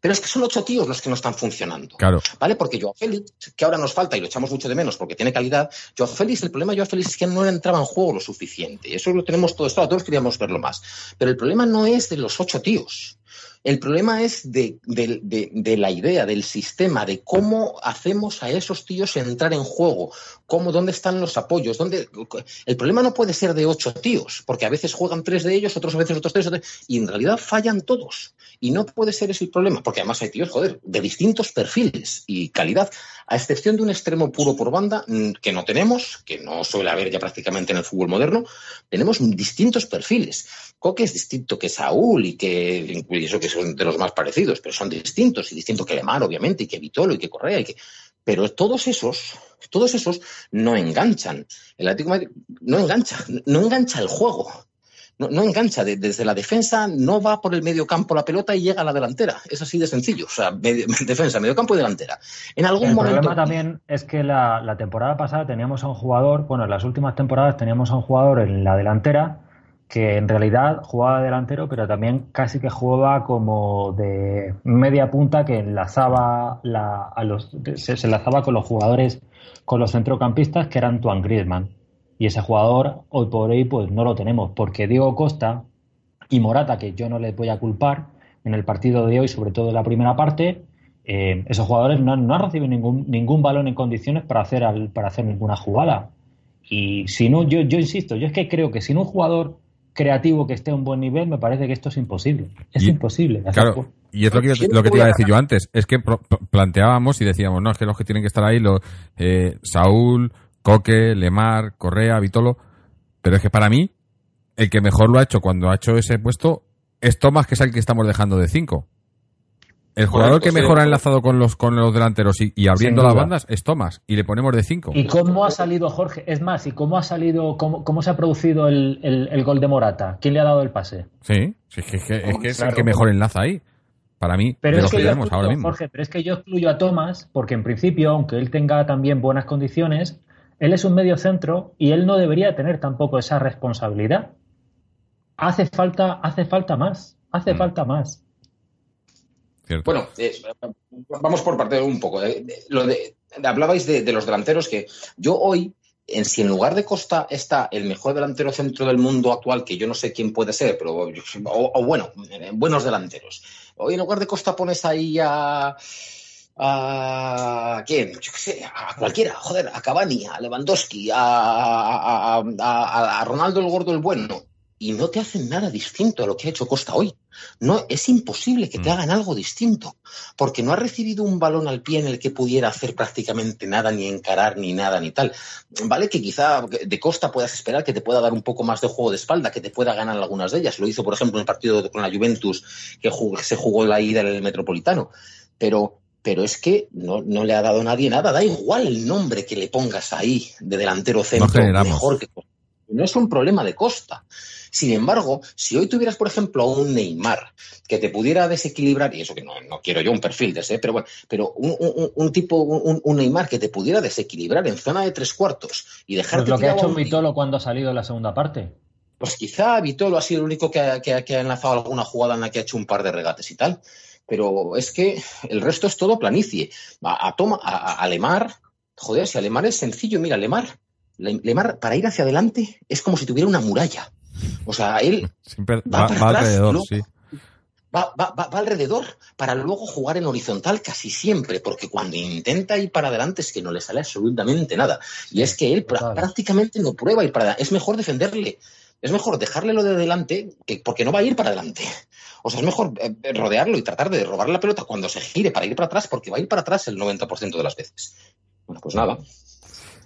pero es que son ocho tíos los que no están funcionando. claro, ¿Vale? Porque Joao Félix, que ahora nos falta y lo echamos mucho de menos porque tiene calidad, Joao Félix, el problema de Joao Félix es que no le entraba en juego lo suficiente. Eso lo tenemos todo esto, todos queríamos verlo más. Pero el problema no es de los ocho tíos. El problema es de, de- de- de la idea, del sistema, de cómo hacemos a esos tíos entrar en juego, cómo, dónde están los apoyos, dónde... El problema no puede ser de ocho tíos, porque a veces juegan tres de ellos, otros a veces otros tres, otros- y en realidad fallan todos. Y no puede ser ese el problema, porque además hay tíos, joder, de distintos perfiles y calidad, a excepción de un extremo puro por banda, mm, que no tenemos, que no suele haber ya prácticamente en el fútbol moderno, tenemos distintos perfiles. Coque es distinto que Saúl y que y eso que son de los más parecidos, pero son distintos y distinto que Lemar, obviamente, y que Vitolo y que Correa y que pero todos esos, todos esos no enganchan. El Atlético de Madrid no engancha, no engancha el juego. No, no engancha, De- desde la defensa no va por el medio campo la pelota y llega a la delantera. Es así de sencillo. O sea, medio- defensa, medio campo y delantera. En algún El momento. problema también es que la, la temporada pasada teníamos a un jugador, bueno, en las últimas temporadas teníamos a un jugador en la delantera que en realidad jugaba de delantero, pero también casi que jugaba como de media punta que enlazaba la, a los, se, se enlazaba con los jugadores, con los centrocampistas que eran Tuan Griezmann. Y ese jugador hoy por hoy pues no lo tenemos, porque Diego Costa y Morata, que yo no les voy a culpar en el partido de hoy, sobre todo en la primera parte, eh, esos jugadores no, no han recibido ningún, ningún balón en condiciones para hacer, al- para hacer ninguna jugada. Y si no, yo, yo insisto, yo es que creo que sin un jugador creativo que esté a un buen nivel, me parece que esto es imposible. Es Y- imposible. hacer claro, y es lo que, yo- lo que te iba a decir yo antes, es que pro- planteábamos y decíamos, no, es que los que tienen que estar ahí, los, eh, Saúl, Coque, Lemar, Correa, Vitolo, pero es que para mí, el que mejor lo ha hecho cuando ha hecho ese puesto es Tomás, que es el que estamos dejando de cinco. El jugador Correcto, que mejor ha enlazado con los, con los delanteros y, y abriendo las bandas es Tomás, y le ponemos de cinco. ¿Y cómo ha salido Jorge? Es más, ¿y cómo ha salido, cómo, cómo se ha producido el, el- el gol de Morata? ¿Quién le ha dado el pase? Sí, sí, es que es, que- es que es el que mejor enlaza ahí. Para mí, Pero de es los que, que yo tenemos ahora excluyo- mismo. Jorge, pero es que yo excluyo a Tomás porque en principio, aunque él tenga también buenas condiciones, él es un medio centro y él no debería tener tampoco esa responsabilidad. Hace falta, hace falta más, hace Mm. falta más. Bueno, eh, vamos por parte un poco. eh, lo de, hablabais de, los delanteros que yo hoy, en, si en lugar de Costa está el mejor delantero centro del mundo actual, que yo no sé quién puede ser, pero o, bueno, eh, buenos delanteros. Hoy en lugar de Costa pones ahí a a quién, yo qué sé, a cualquiera, joder, a Cavani, a Lewandowski, a Ronaldo el gordo el bueno. Y no te hacen nada distinto a lo que ha hecho Costa hoy. No, es imposible que te Mm. hagan algo distinto, porque no ha recibido un balón al pie en el que pudiera hacer prácticamente nada, ni encarar, ni nada, ni tal. Vale que quizá de Costa puedas esperar que te pueda dar un poco más de juego de espalda, que te pueda ganar algunas de ellas. Lo hizo, por ejemplo, en el partido con la Juventus, que se jugó la ida en el Metropolitano. Pero, pero es que no, no le ha dado nadie nada. Da igual el nombre que le pongas ahí de delantero centro, mejor que Costa. No es un problema de Costa. Sin embargo, si hoy tuvieras, por ejemplo, un Neymar que te pudiera desequilibrar, y eso que no, no quiero yo un perfil de ese, pero bueno, pero un, un- un tipo, un, un Neymar que te pudiera desequilibrar en zona de tres cuartos y Pues dejarte lo que ha hecho Vitolo cuando ha salido en la segunda parte. pues quizá Vitolo ha sido el único que ha, que ha- que ha enlazado alguna jugada en la que ha hecho un par de regates y tal. Pero es que el resto es todo planicie. A, a Toma, a, a- Lemar, joder, si a Lemar es sencillo, mira, Lemar, Le- Lemar para ir hacia adelante es como si tuviera una muralla. O sea, él Siempre Va va, para va atrás, alrededor, sí. va, va- va- va alrededor para luego jugar en horizontal casi siempre, porque cuando intenta ir para adelante es que no le sale absolutamente nada. Y es que él total. prácticamente no prueba ir para adelante. Es mejor defenderle. Es mejor dejarle lo de delante, que, porque no va a ir para adelante. O sea, es mejor eh, rodearlo y tratar de robarle la pelota cuando se gire para ir para atrtrás, porque va a ir para atrás el 90% de las veces. Bueno, pues nada.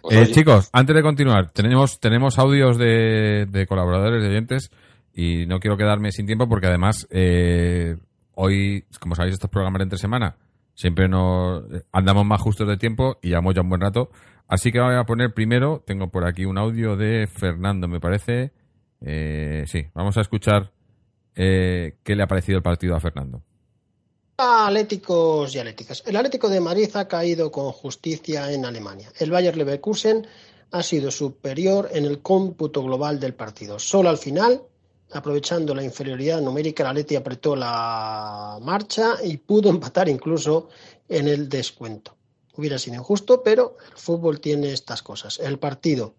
Pues Eh, chicos, antes de continuar, tenemos, tenemos audios de, de colaboradores, de oyentes, y no quiero quedarme sin tiempo porque además eh, hoy, como sabéis, estos programas de entre semana siempre nos andamos más justos de tiempo y llevamos ya un buen rato. Así que voy a poner primero, tengo por aquí un audio de Fernando, me parece. Eh, sí, vamos a escuchar eh, qué le ha parecido el partido a Fernando. Atléticos y Atléticas. El Atlético de Madrid ha caído con justicia en Alemania. El Bayer Leverkusen ha sido superior en el cómputo global del partido. Solo al final, aprovechando la inferioridad numérica, el Atleti apretó la marcha y pudo empatar incluso en el descuento. Hubiera sido injusto, pero el fútbol tiene estas cosas. El partido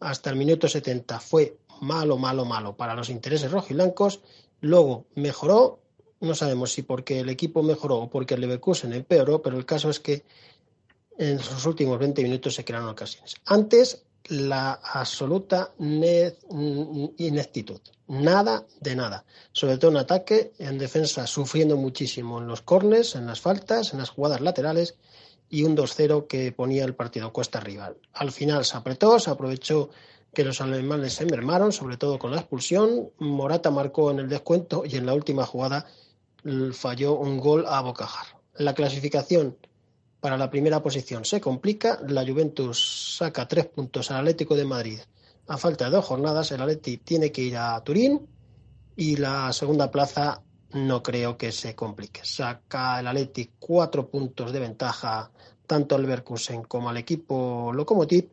hasta el minuto 70 fue malo, malo, malo para los intereses rojiblancos. Luego mejoró no sabemos si porque el equipo mejoró o porque el Leverkusen empeoró, pero el caso es que en sus últimos 20 minutos se crearon ocasiones. Antes, la absoluta ne- ineptitud. Nada de nada. Sobre todo en ataque, en defensa sufriendo muchísimo en los corners, en las faltas, en las jugadas laterales y un 2-0 que ponía el partido cuesta arriba. Al final se apretó, se aprovechó que los alemanes se mermaron, sobre todo con la expulsión. Morata marcó en el descuento y en la última jugada falló un gol a bocajar. La clasificación para la primera posición se complica. La Juventus saca tres puntos al Atlético de Madrid. A falta de dos jornadas, el Atleti tiene que ir a Turín y la segunda plaza no creo que se complique. Saca el Atleti cuatro puntos de ventaja tanto al Leverkusen como al equipo Lokomotiv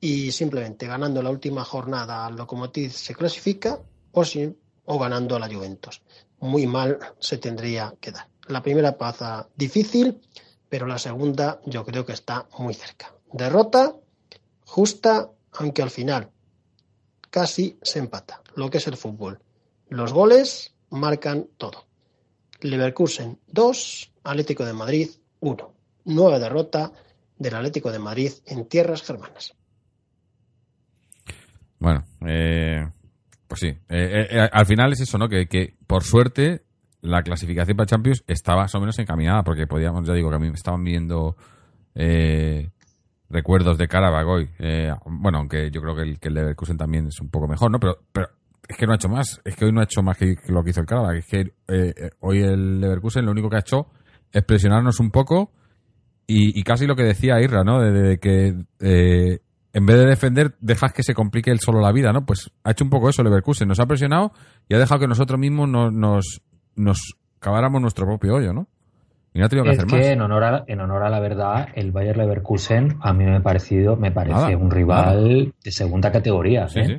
y simplemente ganando la última jornada al Lokomotiv se clasifica o, si- o ganando a la Juventus. Muy mal se tendría que dar. La primera plaza difícil, pero la segunda yo creo que está muy cerca. Derrota justa, aunque al final casi se empata, lo que es el fútbol. Los goles marcan todo. Leverkusen 2, Atlético de Madrid 1. Nueva derrota del Atlético de Madrid en tierras germanas. Bueno, eh, pues sí. Eh, eh, eh, al final es eso, ¿no? Que, que por suerte la clasificación para Champions está más o menos encaminada, porque podíamos, ya digo, que a mí me estaban viendo eh, recuerdos de Karabakh hoy. Eh, bueno, aunque yo creo que el, Leverkusen también es un poco mejor, ¿no? Pero, pero es que no ha hecho más. Es que hoy no ha hecho más que, lo que hizo el Karabakh. Es que eh, hoy el Leverkusen lo único que ha hecho es presionarnos un poco y, y casi lo que decía Irra, ¿no? De, de que eh, en vez de defender, dejas que se complique él solo la vida, ¿no? Pues ha hecho un poco eso Leverkusen, nos ha presionado y ha dejado que nosotros mismos nos, nos, nos caváramos nuestro propio hoyo, ¿no? Y no ha tenido que Es hacer que más. en honor, a, en honor a la verdad, el Bayer Leverkusen a mí me ha parecido, me parece Nada, un rival de segunda categoría. Sí, ¿eh? sí.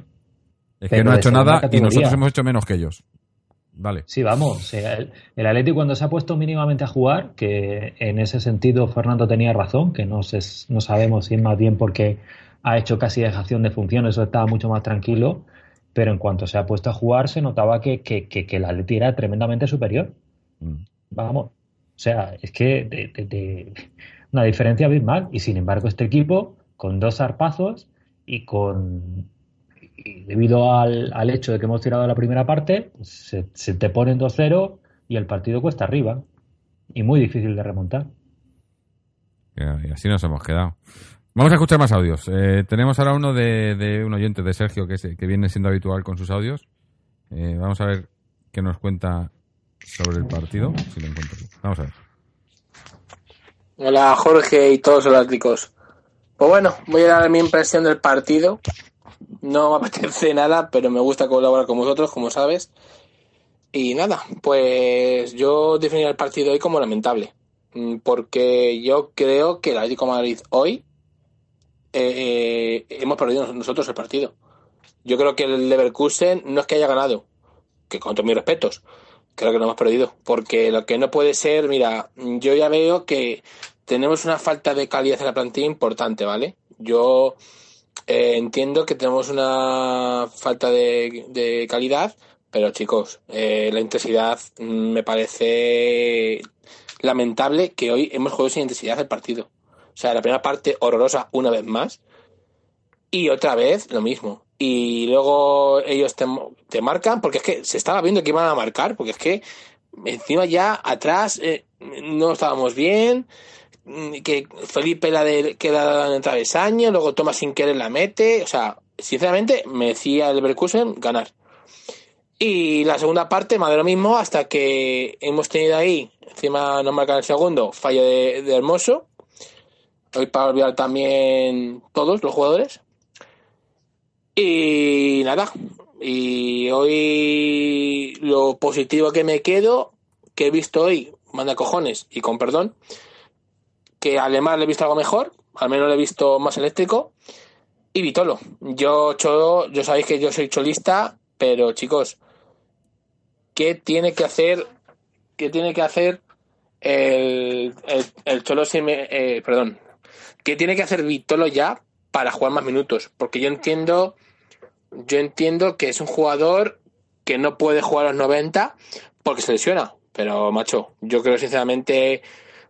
Es Pero que no ha hecho nada y nosotros hemos hecho menos que ellos. Vale. Sí, vamos. el, el Atleti cuando se ha puesto mínimamente a jugar, que en ese sentido Fernando tenía razón, que no, se, no sabemos si es más bien porque ha hecho casi dejación de funciones o estaba mucho más tranquilo, pero en cuanto se ha puesto a jugar se notaba que, que, que, que el Atleti era tremendamente superior. Mm. Vamos. O sea, es que de, de- de- una diferencia abismal. Y sin embargo, este equipo, con dos zarpazos y con, y debido al, al, hecho de que hemos tirado la primera parte, se, se te ponen 2-0 y el partido cuesta arriba. Y muy difícil de remontar. Y así nos hemos quedado. Vamos a escuchar más audios. Eh, tenemos ahora uno de, un oyente de Sergio que, se, que viene siendo habitual con sus audios. Eh, vamos a ver qué nos cuenta sobre el partido. Si lo encuentro. Vamos a ver. Hola Jorge y todos los atléticos. Pues bueno, voy a dar mi impresión del partido. No me apetece nada, pero me gusta colaborar con vosotros, como sabes. Y nada, pues yo definiría el partido hoy como lamentable. Mm, porque yo creo que el Atlético Madrid hoy eh, hemos perdido nosotros el partido. Yo creo que el Leverkusen no es que haya ganado, que con todos mis respetos, creo que lo hemos perdido. Porque lo que no puede ser, mira, yo ya veo que tenemos una falta de calidad en la plantilla importante, ¿vale? Yo eh, entiendo que tenemos una falta de, de calidad, pero chicos, eh, la intensidad mm, me parece lamentable que hoy hemos jugado sin intensidad el partido. O sea, la primera parte horrorosa una vez más y otra vez lo mismo. Y luego ellos te, te marcan, porque es que se estaba viendo que iban a marcar, porque es que encima ya atrás eh, no estábamos bien, mm, que Felipe la de, queda en el travesaño, luego toma sin querer la mete, o sea, sinceramente me decía el Leverkusen ganar. Y la segunda parte, más de lo mismo, hasta que hemos tenido ahí, encima nos marcan el segundo, fallo de, de Hermoso, hoy para olvidar también todos los jugadores. Y nada, y hoy lo positivo que me quedo, que he visto hoy, manda cojones, y con perdón, que a Alemán le he visto algo mejor, al menos le he visto más eléctrico, y Vitolo. Yo, Cholo, yo sabéis que yo soy cholista, pero chicos, ¿qué tiene que hacer, qué tiene que hacer el, el, el Cholo, eh, perdón, ¿qué tiene que hacer Vitolo ya para jugar más minutos? Porque yo entiendo yo entiendo que es un jugador que no puede jugar a los 90 porque se lesiona. Pero, macho, yo creo sinceramente,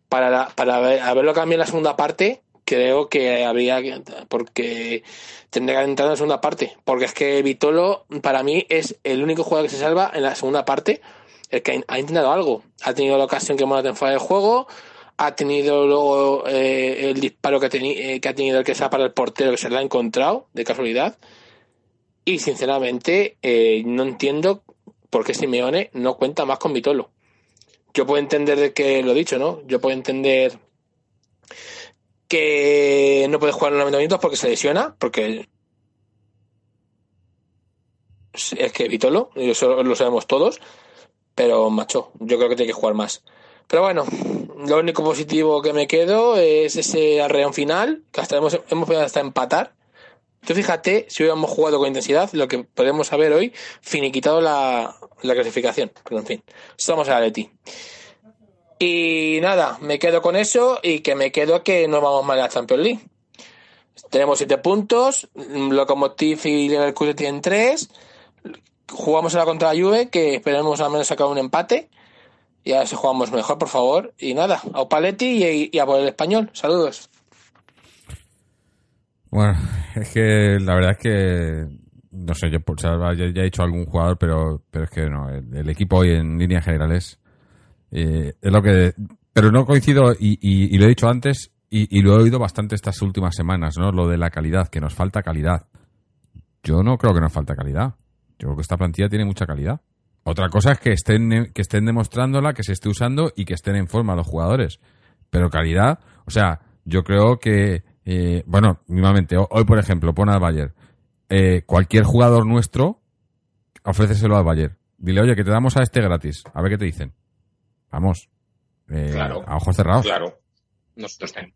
para, para haberlo cambiado en la segunda parte, creo que habría que. Porque tendría que entrado en la segunda parte. Porque es que Vitolo, para mí, es el único jugador que se salva en la segunda parte. El que ha intentado algo. Ha tenido la ocasión que Morata fuera del juego. Ha tenido luego eh, el disparo que, eh, que ha tenido el que sea para el portero, que se lo ha encontrado, de casualidad. Y sinceramente, eh, no entiendo por qué Simeone no cuenta más con Vitolo. Yo puedo entender de que lo he dicho, ¿no? Yo puedo entender que no puede jugar en los 90 minutos porque se lesiona, porque es que Vitolo, y eso lo sabemos todos, pero macho, yo creo que tiene que jugar más. Pero bueno, lo único positivo que me quedo es ese arreón final, que hasta hemos, hemos podido hasta empatar, Tú fíjate, si hubiéramos jugado con intensidad, lo que podemos saber hoy, finiquitado la, la clasificación. Pero en fin, estamos a Leti. Y nada, me quedo con eso y que me quedo que no vamos mal a la Champions League. Tenemos siete puntos, Lokomotiv y Leverkusen tienen tres. Jugamos a la contra la Juve, que esperemos al menos sacar un empate. Y a ver si jugamos mejor, por favor. Y nada, a Opaletti y, a por el español. Saludos. Bueno, es que la verdad es que no sé, yo sea, ya, he dicho algún jugador, pero pero es que no, el, el equipo hoy en líneas generales eh, es lo que pero no coincido y, y, y lo he dicho antes y, y, lo he oído bastante estas últimas semanas, ¿no? Lo de la calidad, que nos falta calidad. Yo no creo que nos falta calidad. Yo creo que esta plantilla tiene mucha calidad. Otra cosa es que estén que estén demostrándola, que se esté usando y que estén en forma los jugadores. Pero calidad, o sea, yo creo que eh, bueno, mismamente, hoy por ejemplo, pon al Bayern. Eh, cualquier jugador nuestro, ofréceselo al Bayern. Dile, oye, que te damos a este gratis. A ver qué te dicen. Vamos. Eh, claro. A ojos cerrados. Claro. Nosotros tenemos.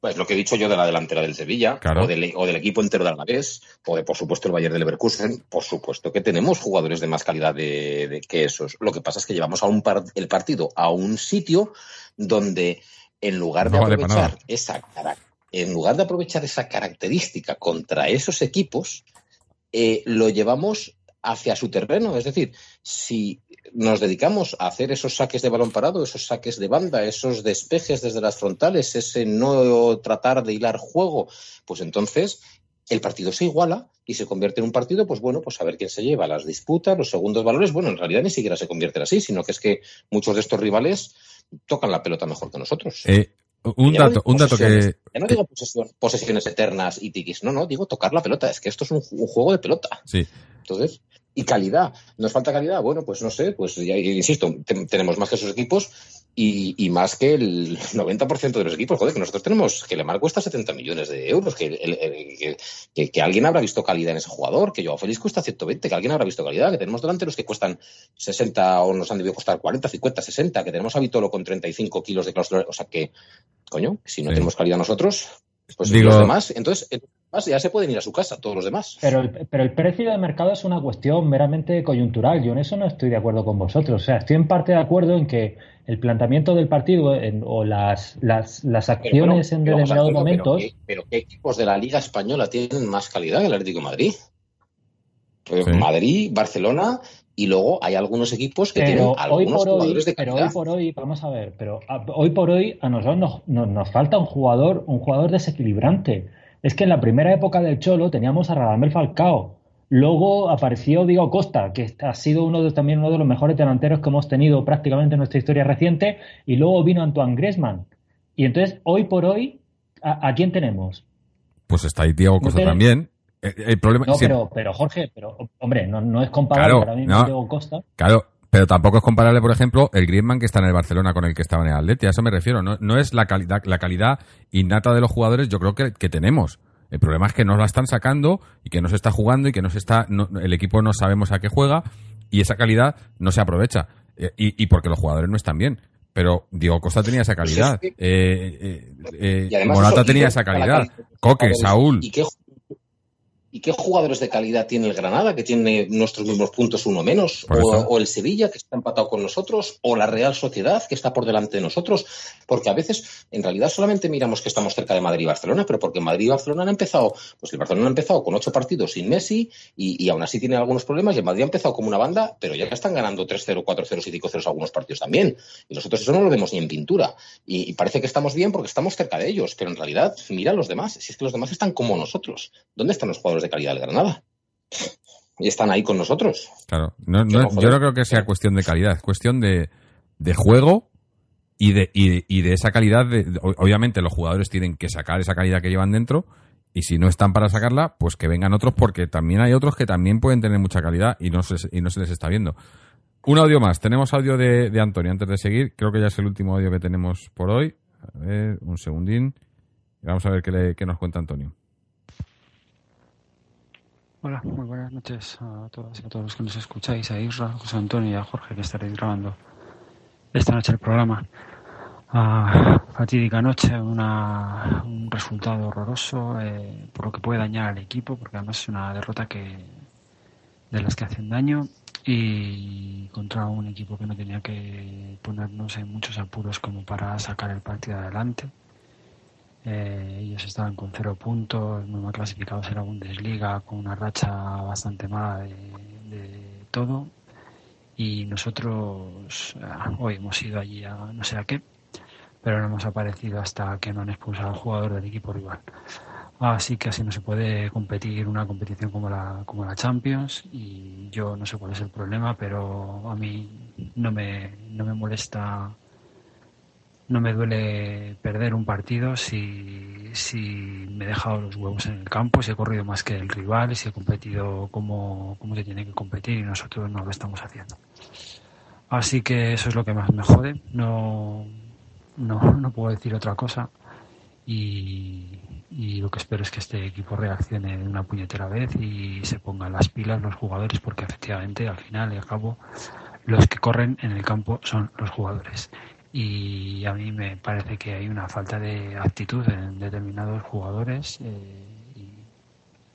Pues lo que he dicho yo de la delantera del Sevilla, claro. o, del, o, del, equipo entero de Almagés, o de, por supuesto, el Bayern de Leverkusen, por supuesto que tenemos jugadores de más calidad de, de que esos. Lo que pasa es que llevamos a un par, el partido a un sitio donde, en lugar de no vale aprovechar esa característica en lugar de aprovechar esa característica contra esos equipos, eh, lo llevamos hacia su terreno. Es decir, si nos dedicamos a hacer esos saques de balón parado, esos saques de banda, esos despejes desde las frontales, ese no tratar de hilar juego, pues entonces el partido se iguala y se convierte en un partido, pues bueno, pues a ver quién se lleva las disputas, los segundos valores. Bueno, en realidad ni siquiera se convierten así, sino que es que muchos de estos rivales tocan la pelota mejor que nosotros. Eh, un no dato, digo un dato que, Ya no digo posesión- posesiones eternas y tiquis, no, no, digo tocar la pelota. Es que esto es un, un juego de pelota. sí, Entonces, y calidad. ¿Nos falta calidad? Bueno, pues no sé, pues ya insisto, te- tenemos más que esos equipos y, y más que el 90% de los equipos. Joder, que nosotros tenemos, que Lemar cuesta 70 millones de euros, que, el- el- que, alguien habrá visto calidad en ese jugador, que Joao Félix cuesta 120, que alguien habrá visto calidad, que tenemos delanteros que cuestan 60 o nos han debido costar 40, 50, 60, que tenemos a Vitolo con 35 kilos de cláusula. O sea que, coño, si no Sí. tenemos calidad nosotros, pues Digo- los demás, entonces ya se pueden ir a su casa, todos los demás. Pero el, pero el precio de mercado es una cuestión meramente coyuntural. Yo en eso no estoy de acuerdo con vosotros. O sea, estoy en parte de acuerdo en que el planteamiento del partido en- o las, las, las acciones bueno, en pero determinados momentos. Pero, ¿qué, pero ¿qué equipos de la Liga Española tienen más calidad que el Atlético de Madrid? Pues Sí. Madrid, Barcelona y luego hay algunos equipos que tienen Pero hoy algunos por hoy, jugadores de pero calidad. hoy por hoy, vamos a ver, pero a- hoy por hoy a nosotros nos, nos, nos falta un jugador, un jugador desequilibrante. Es que en la primera época del Cholo teníamos a Radamel Falcao. Luego apareció Diego Costa, que ha sido uno de, también uno de los mejores delanteros que hemos tenido prácticamente en nuestra historia reciente, y luego vino Antoine Griezmann. Y entonces, hoy por hoy, ¿a, a quién tenemos? pues está ahí Diego No Costa también. El, el problema No, pero, pero Jorge, pero hombre, no, no es comparable Claro, ahora mismo no. Diego Costa. Claro, pero tampoco es comparable, por ejemplo, el Griezmann que está en el Barcelona con el que estaba en el Atleti. A eso me refiero. No, no es la calidad, la calidad innata de los jugadores, yo creo que, que tenemos. El problema es que no la están sacando y que no se está jugando y que no se está, no- el equipo no sabemos a qué juega y esa calidad no se aprovecha. Eh, y, y porque los jugadores no están bien. Pero Diego Costa tenía esa Pues calidad. es que- Eh, eh, eh, Morata eso, tenía esa para calidad. Coque. Saúl. ¿Y qué, ¿Y qué jugadores de calidad tiene el Granada, que tiene nuestros mismos puntos, uno menos? O, el Sevilla, que está empatado con nosotros? ¿O la Real Sociedad, que está por delante de nosotros? Porque a veces, en realidad, solamente miramos que estamos cerca de Madrid y Barcelona, pero porque Madrid y Barcelona han empezado, pues el Barcelona ha empezado con ocho partidos sin Messi y, y aún así tiene algunos problemas. Y el Madrid ha empezado como una banda, pero ya están ganando 3-0, 4-0 y 5-0 algunos partidos también. Y nosotros eso no lo vemos ni en pintura. Y, y parece que estamos bien porque estamos cerca de ellos, pero en realidad, mira a los demás. Si es que los demás están como nosotros. ¿Dónde están los jugadores de calidad del Granada? Y están ahí con nosotros. Claro, no, Yo no- yo no creo que sea cuestión de calidad, es cuestión de, de juego y de, y, de- y de esa calidad. De, obviamente los jugadores tienen que sacar esa calidad que llevan dentro y si no están para sacarla, pues que vengan otros porque también hay otros que también pueden tener mucha calidad y no se, y no se les está viendo. Un audio más, tenemos audio de, de Antonio antes de seguir, creo que ya es el último audio que tenemos por hoy. A ver, un segundín. Vamos a ver qué, le- qué nos cuenta Antonio. Hola, muy buenas noches a todas y a todos los que nos escucháis, a Isra, a José Antonio y a Jorge que estaréis grabando esta noche el programa. Ah, fatídica noche, una, un resultado horroroso, eh, por lo que puede dañar al equipo, porque además es una derrota que de las que hacen daño y contra un equipo que no tenía que ponernos en muchos apuros como para sacar el partido adelante. Eh, ellos estaban con cero puntos, muy mal clasificados en la Bundesliga, con una racha bastante mala de, todo. Y nosotros ah, hoy hemos ido allí a no sé a qué, pero no hemos aparecido hasta que no han expulsado al jugador del equipo rival. Así que así no se puede competir una competición como la, como la Champions y yo no sé cuál es el problema, pero a mí no me, no me molesta no me duele perder un partido si, si me he dejado los huevos en el campo, si he corrido más que el rival, si he competido como, como se tiene que competir y nosotros no lo estamos haciendo. Así que eso es lo que más me jode. No, no, no puedo decir otra cosa. Y, y lo que espero es que este equipo reaccione de una puñetera vez y se pongan las pilas los jugadores, porque efectivamente al final y al cabo los que corren en el campo son los jugadores y a mí me parece que hay una falta de actitud en determinados jugadores eh,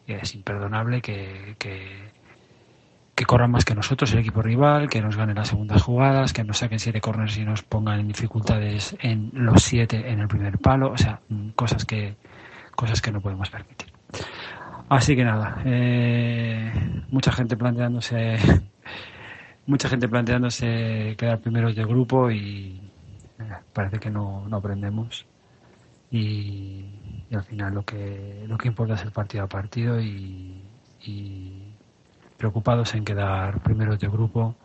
y es imperdonable que, que, corran más que nosotros el equipo rival, que nos ganen las segundas jugadas, que nos saquen siete corners y nos pongan en dificultades en los siete en el primer palo, o sea, cosas que cosas que no podemos permitir. Así que nada, eh, mucha gente planteándose mucha gente planteándose quedar primeros de grupo y parece que no, no aprendemos y, al final lo que lo que importa es el partido a partido y, y preocupados en quedar primeros de grupo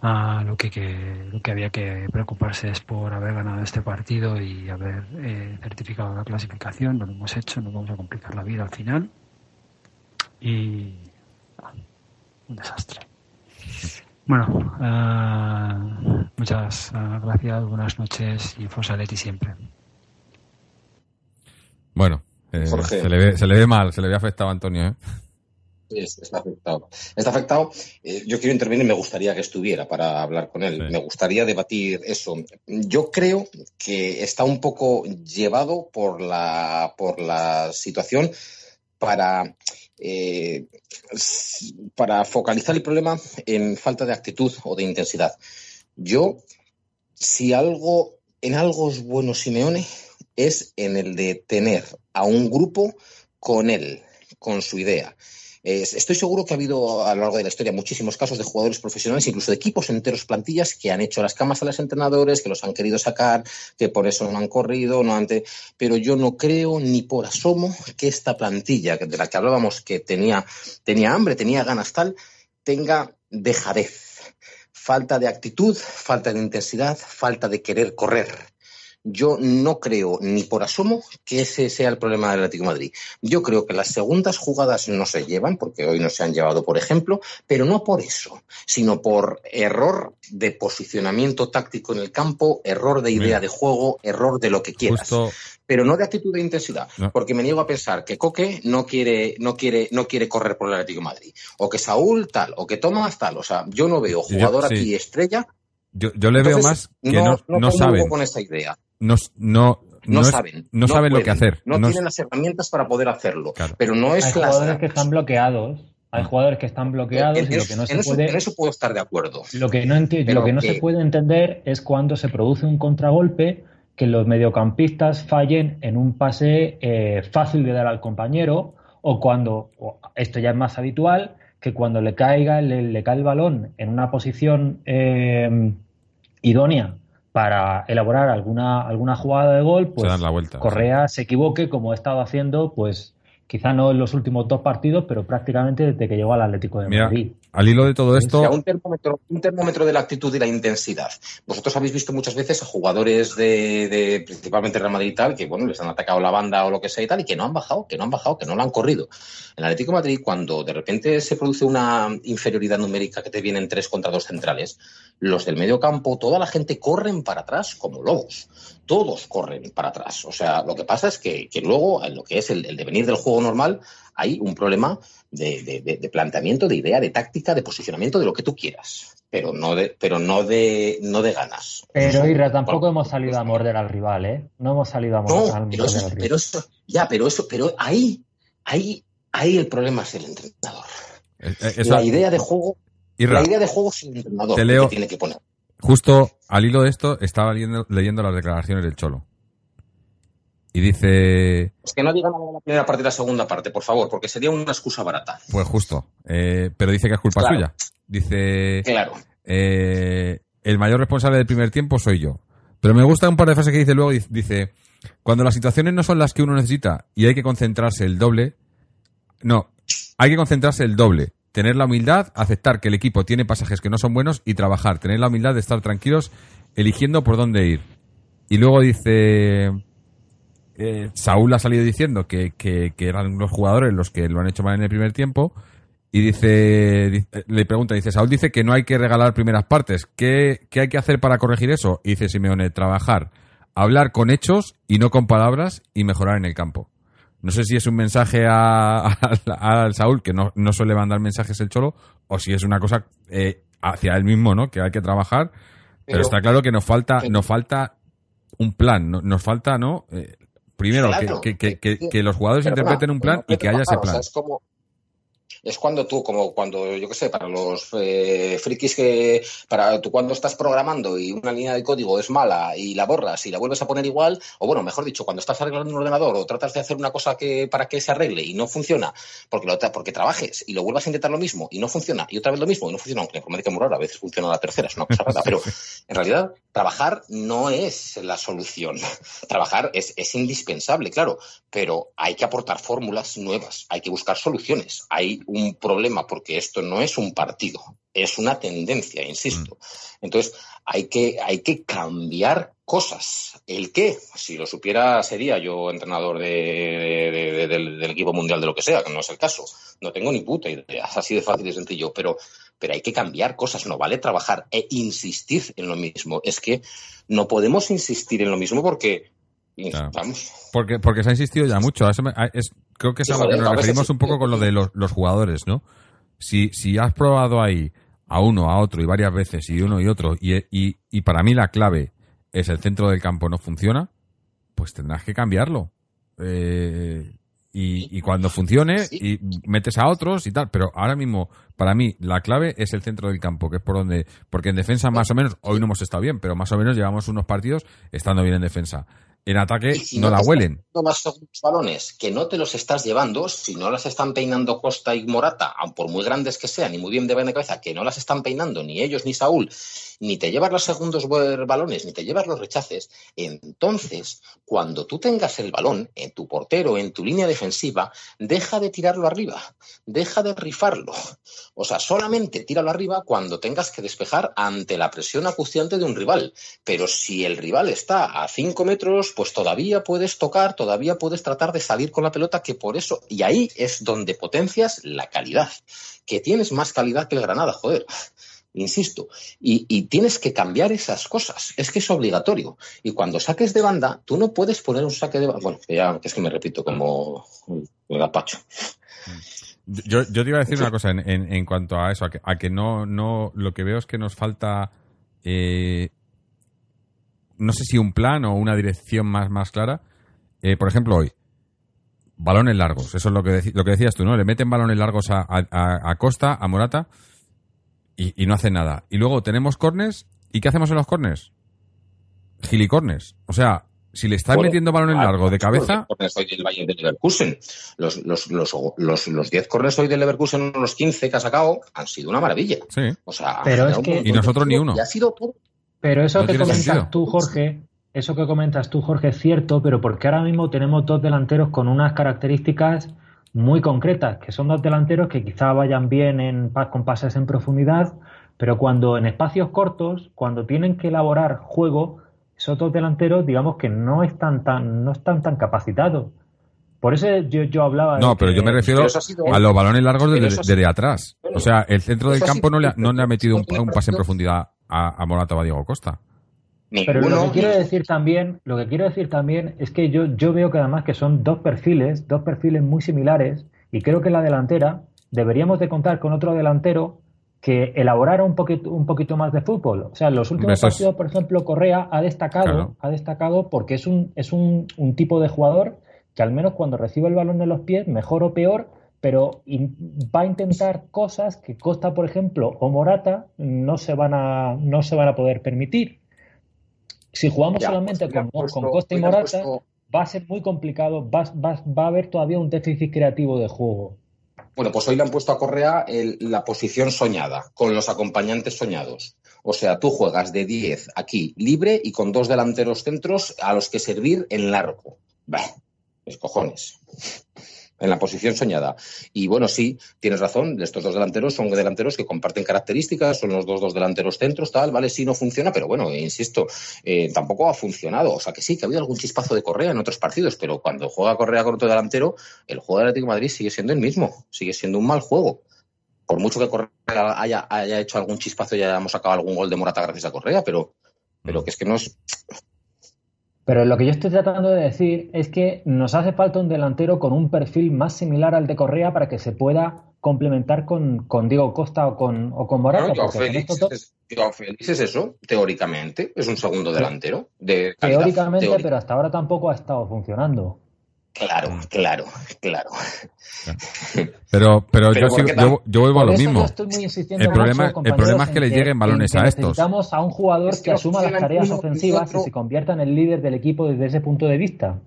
Ah, lo, que, que, lo que había que preocuparse es por haber ganado este partido y haber eh, certificado la clasificación. Lo hemos hecho, no vamos a complicar la vida al final. Y. ah, un desastre. Bueno, ah, muchas ah, gracias, buenas noches y Forza Leti siempre. Bueno, eh, Jorge. se, le ve, se le ve mal, se le ve afectado a Antonio, ¿eh? Sí, está afectado. Está afectado. Eh, yo quiero intervenir y me gustaría que estuviera para hablar con él. Sí. Me gustaría debatir eso. Yo creo que está un poco llevado por la, por la situación para, eh, para focalizar el problema en falta de actitud o de intensidad. Yo, si algo, en algo es bueno Simeone, es en el de tener a un grupo con él, con su idea. Estoy seguro que ha habido a lo largo de la historia muchísimos casos de jugadores profesionales, incluso de equipos enteros, plantillas, que han hecho las camas a los entrenadores, que los han querido sacar, que por eso no han corrido, no han te- pero yo no creo ni por asomo que esta plantilla de la que hablábamos, que tenía, tenía hambre, tenía ganas tal, tenga dejadez, falta de actitud, falta de intensidad, falta de querer correr. Yo no creo ni por asomo que ese sea el problema del Atlético de Madrid. Yo creo que las segundas jugadas no se llevan, porque hoy no se han llevado, por ejemplo, pero no por eso, sino por error de posicionamiento táctico en el campo, error de idea de juego, error de lo que quieras Justo, pero no de actitud de intensidad, No. porque me niego a pensar que Coque no quiere, no quiere, no quiere correr por el Atlético de Madrid, o que Saúl tal, o que Tomás tal, o sea, yo no veo Yo- jugador sí. aquí estrella. yo, yo le veo más que no, no, comulgo saben, con esa idea. No, no, No, no es- saben, no saben lo que hacer. no, tienen las herramientas para poder hacerlo, Claro. pero no es Hay jugadores que están bloqueados. Hay jugadores que están bloqueados en, y lo eso- que no en se eso, puede. en eso puedo estar de acuerdo. Lo que no, lo que no que- se puede entender es cuando se produce un contragolpe que los mediocampistas fallen en un pase eh, fácil de dar al compañero o cuando, o esto ya es más habitual, que cuando le caiga le, le cae el balón en una posición eh, idónea para elaborar alguna, alguna jugada de gol, pues dan la vuelta, Correa se equivoque como ha estado haciendo, pues quizá no en los últimos dos partidos, pero prácticamente desde que llegó al Atlético de Mira, Madrid. Al hilo de todo esto, un termómetro, de la actitud y la intensidad. Vosotros habéis visto muchas veces a jugadores de, de principalmente Real Madrid y tal, que bueno, les han atacado la banda o lo que sea y tal, y que no han bajado, que no han bajado, que no lo han corrido. En Atlético Madrid, cuando de repente se produce una inferioridad numérica que te vienen tres contra dos centrales, los del medio campo, toda la gente corren para atrás como lobos. Todos corren para atrás. O sea, lo que pasa es que, luego, en lo que es el devenir del juego normal, hay un problema de, de- de- de planteamiento, de idea, de táctica, de posicionamiento, de lo que tú quieras, pero no de, pero no de, no de ganas. Pero Irra, tampoco Bueno, hemos salido a morder al rival, ¿eh? No hemos salido a No, morder, a pero morder eso, al rival. pero eso, ya, pero eso, pero ahí, ahí, ahí el problema es el entrenador. eh, eh, la idea de juego, Irra, la idea de juego es el entrenador Te leo- que tiene que poner. justo al hilo de esto, estaba leyendo, leyendo las declaraciones del Cholo. Y dice, Es que no digan la primera parte y la segunda parte, por favor, porque sería una excusa barata. pues justo, eh, pero dice que es culpa Claro. suya. Dice, Claro. eh, el mayor responsable del primer tiempo soy yo. Pero me gusta un par de frases que dice luego, dice, cuando las situaciones no son las que uno necesita y hay que concentrarse el doble, no, hay que concentrarse el doble, tener la humildad, aceptar que el equipo tiene pasajes que no son buenos y trabajar, tener la humildad de estar tranquilos eligiendo por dónde ir. Y luego dice, eh, Saúl ha salido diciendo que, que- que eran los jugadores los que lo han hecho mal en el primer tiempo. Y dice, di- eh, le pregunta, dice, Saúl dice que no hay que regalar primeras partes. ¿Qué, qué hay que hacer para corregir eso? Y dice Simeone, trabajar, hablar con hechos y no con palabras y mejorar en el campo. No sé si es un mensaje a, Saúl, que no, no suele mandar mensajes el Cholo, o si es una cosa eh, hacia él mismo, ¿no? Que hay que trabajar. Pero, Pero- está claro que nos falta, nos falta un plan, no- nos falta, ¿no? Eh, primero, que, que- que- que- que los jugadores interpreten un plan y que haya ese plan. es como, Es cuando tú, como cuando, yo qué sé, para los eh, frikis que, para tú cuando estás programando y una línea de código es mala y la borras y la vuelves a poner igual, o bueno, mejor dicho, cuando estás arreglando un ordenador o tratas de hacer una cosa que para que se arregle y no funciona, porque, lo, porque trabajes y lo vuelvas a intentar lo mismo y no funciona, y otra vez lo mismo y no funciona, aunque la informática a veces funciona la tercera, es una cosa rara, pero en realidad trabajar no es la solución. Trabajar es, es indispensable, claro, pero hay que aportar fórmulas nuevas, hay que buscar soluciones. Hay un problema porque esto no es un partido, es una tendencia, insisto. Entonces, hay que, hay que cambiar cosas. ¿El qué? Si lo supiera, sería yo entrenador de, de- de- del, del equipo mundial de lo que sea, que no es el caso. No tengo ni puta idea, es así de fácil y sencillo, pero, pero hay que cambiar cosas, no vale trabajar e insistir en lo mismo. Es que no podemos insistir en lo mismo porque, Claro. vamos, Porque, porque se ha insistido ya mucho. es- creo que es a lo que nos referimos un poco con lo de los, los jugadores, ¿no? Si, si has probado ahí a uno, a otro y varias veces y uno y otro y, y, y para mí la clave es el centro del campo no funciona, pues tendrás que cambiarlo. Eh, y, y cuando funcione y metes a otros y tal, pero ahora mismo para mí la clave es el centro del campo, que es por donde, porque en defensa más o menos, hoy no hemos estado bien, pero más o menos llevamos unos partidos estando bien en defensa. En ataque si no no la huelen. más balones que no te los estás llevando, si no las están peinando Costa y Morata, aun por muy grandes que sean y muy bien de de cabeza, que no las están peinando ni ellos ni Saúl, ni te llevas los segundos balones, ni te llevas los rechaces, entonces, cuando tú tengas el balón en tu portero, en tu línea defensiva, deja de tirarlo arriba, deja de rifarlo. O sea, solamente tíralo arriba cuando tengas que despejar ante la presión acuciante de un rival. Pero si el rival está a 5 metros, pues todavía puedes tocar, todavía puedes tratar de salir con la pelota, que por eso, y ahí es donde potencias la calidad, que tienes más calidad que el Granada, joder. Insisto, y, tienes que cambiar esas cosas, es que es obligatorio. Y cuando saques de banda, tú no puedes poner un saque de banda. Bueno, ya es que me repito como el gapacho. Yo, yo te iba a decir una cosa en, en, en cuanto a eso, a que, a que no, no, lo que veo es que nos falta, eh, no sé si un plan o una dirección más, más clara. Eh, por ejemplo, hoy, balones largos, eso es lo que, lo que decías tú, ¿no? Le meten balones largos a, a- Costa, a Morata, y, y no hacen nada. Y luego tenemos corners, ¿y qué hacemos en los corners? Gilicornes. O sea, si le estás Bueno, metiendo balones largos de los cabeza, corners hoy del Bayern de Leverkusen. Los, los, los, los, los 10 corners hoy del Leverkusen, los 15 que ha sacado, han sido una maravilla. sí. O sea, Pero es que- Y nosotros ni uno. Y ha sido todo. Pero eso No que comentas sentido. tú, Jorge, eso que comentas tú, Jorge, es cierto, pero porque ahora mismo tenemos dos delanteros con unas características muy concretas, que son dos delanteros que quizá vayan bien en, con pases en profundidad, pero cuando en espacios cortos, cuando tienen que elaborar juego, esos dos delanteros, digamos que no están tan, no están tan capacitados. Por eso yo, yo hablaba de No, pero que- yo me refiero sido- a los balones largos desde, atrás. O sea, el centro del campo no le, ha- no le ha metido un, un pase en profundidad a, a Morata o a Diego Costa. Pero lo que quiero decir también, lo que quiero decir también es que yo, yo veo que además que son dos perfiles, dos perfiles muy similares, y creo que en la delantera deberíamos de contar con otro delantero que elaborara un poquito, un poquito más de fútbol. O sea, en los últimos Eso es- partidos, por ejemplo, Correa ha destacado, Claro. ha destacado porque es un, es un, un tipo de jugador que al menos cuando recibe el balón en los pies, mejor o peor, pero va a intentar cosas que Costa, por ejemplo, o Morata no se van a, no se van a poder permitir. Si jugamos Ya, solamente pues, han con, puesto- con Costa y Morata, puesto- va a ser muy complicado, va, va- va a haber todavía un déficit creativo de juego. Bueno, pues hoy le han puesto a Correa el- la posición soñada, con los acompañantes soñados. O sea, tú juegas de 10 aquí libre y con dos delanteros centros a los que servir en largo. Bah, es cojones. En la posición soñada. Y bueno, sí, tienes razón, estos dos delanteros son delanteros que comparten características, son los dos, dos delanteros centros, tal, vale, sí, no funciona, pero bueno, insisto, eh, tampoco ha funcionado. O sea que sí, que ha habido algún chispazo de Correa en otros partidos, pero cuando juega Correa con otro delantero, el juego del Atlético de Madrid sigue siendo el mismo, sigue siendo un mal juego. Por mucho que Correa haya, haya hecho algún chispazo y hayamos sacado algún gol de Morata gracias a Correa, pero, pero que es que no es. Pero lo que yo estoy tratando de decir es que nos hace falta un delantero con un perfil más similar al de Correa para que se pueda complementar con, con Diego Costa o con, o con Morata. Con Félix, es, Joao Félix es eso, teóricamente, es un segundo delantero. De calidad teóricamente, teórica. pero hasta ahora tampoco ha estado funcionando. Claro, claro, claro. Pero, pero, Pero yo, ¿por sigo- yo, yo vuelvo a lo mismo. El problema, el compañeros, problema es que le lleguen balones en a estos. Necesitamos a un jugador Es que asuma las tareas ofensivas y se convierta en el líder del equipo desde ese punto de vista.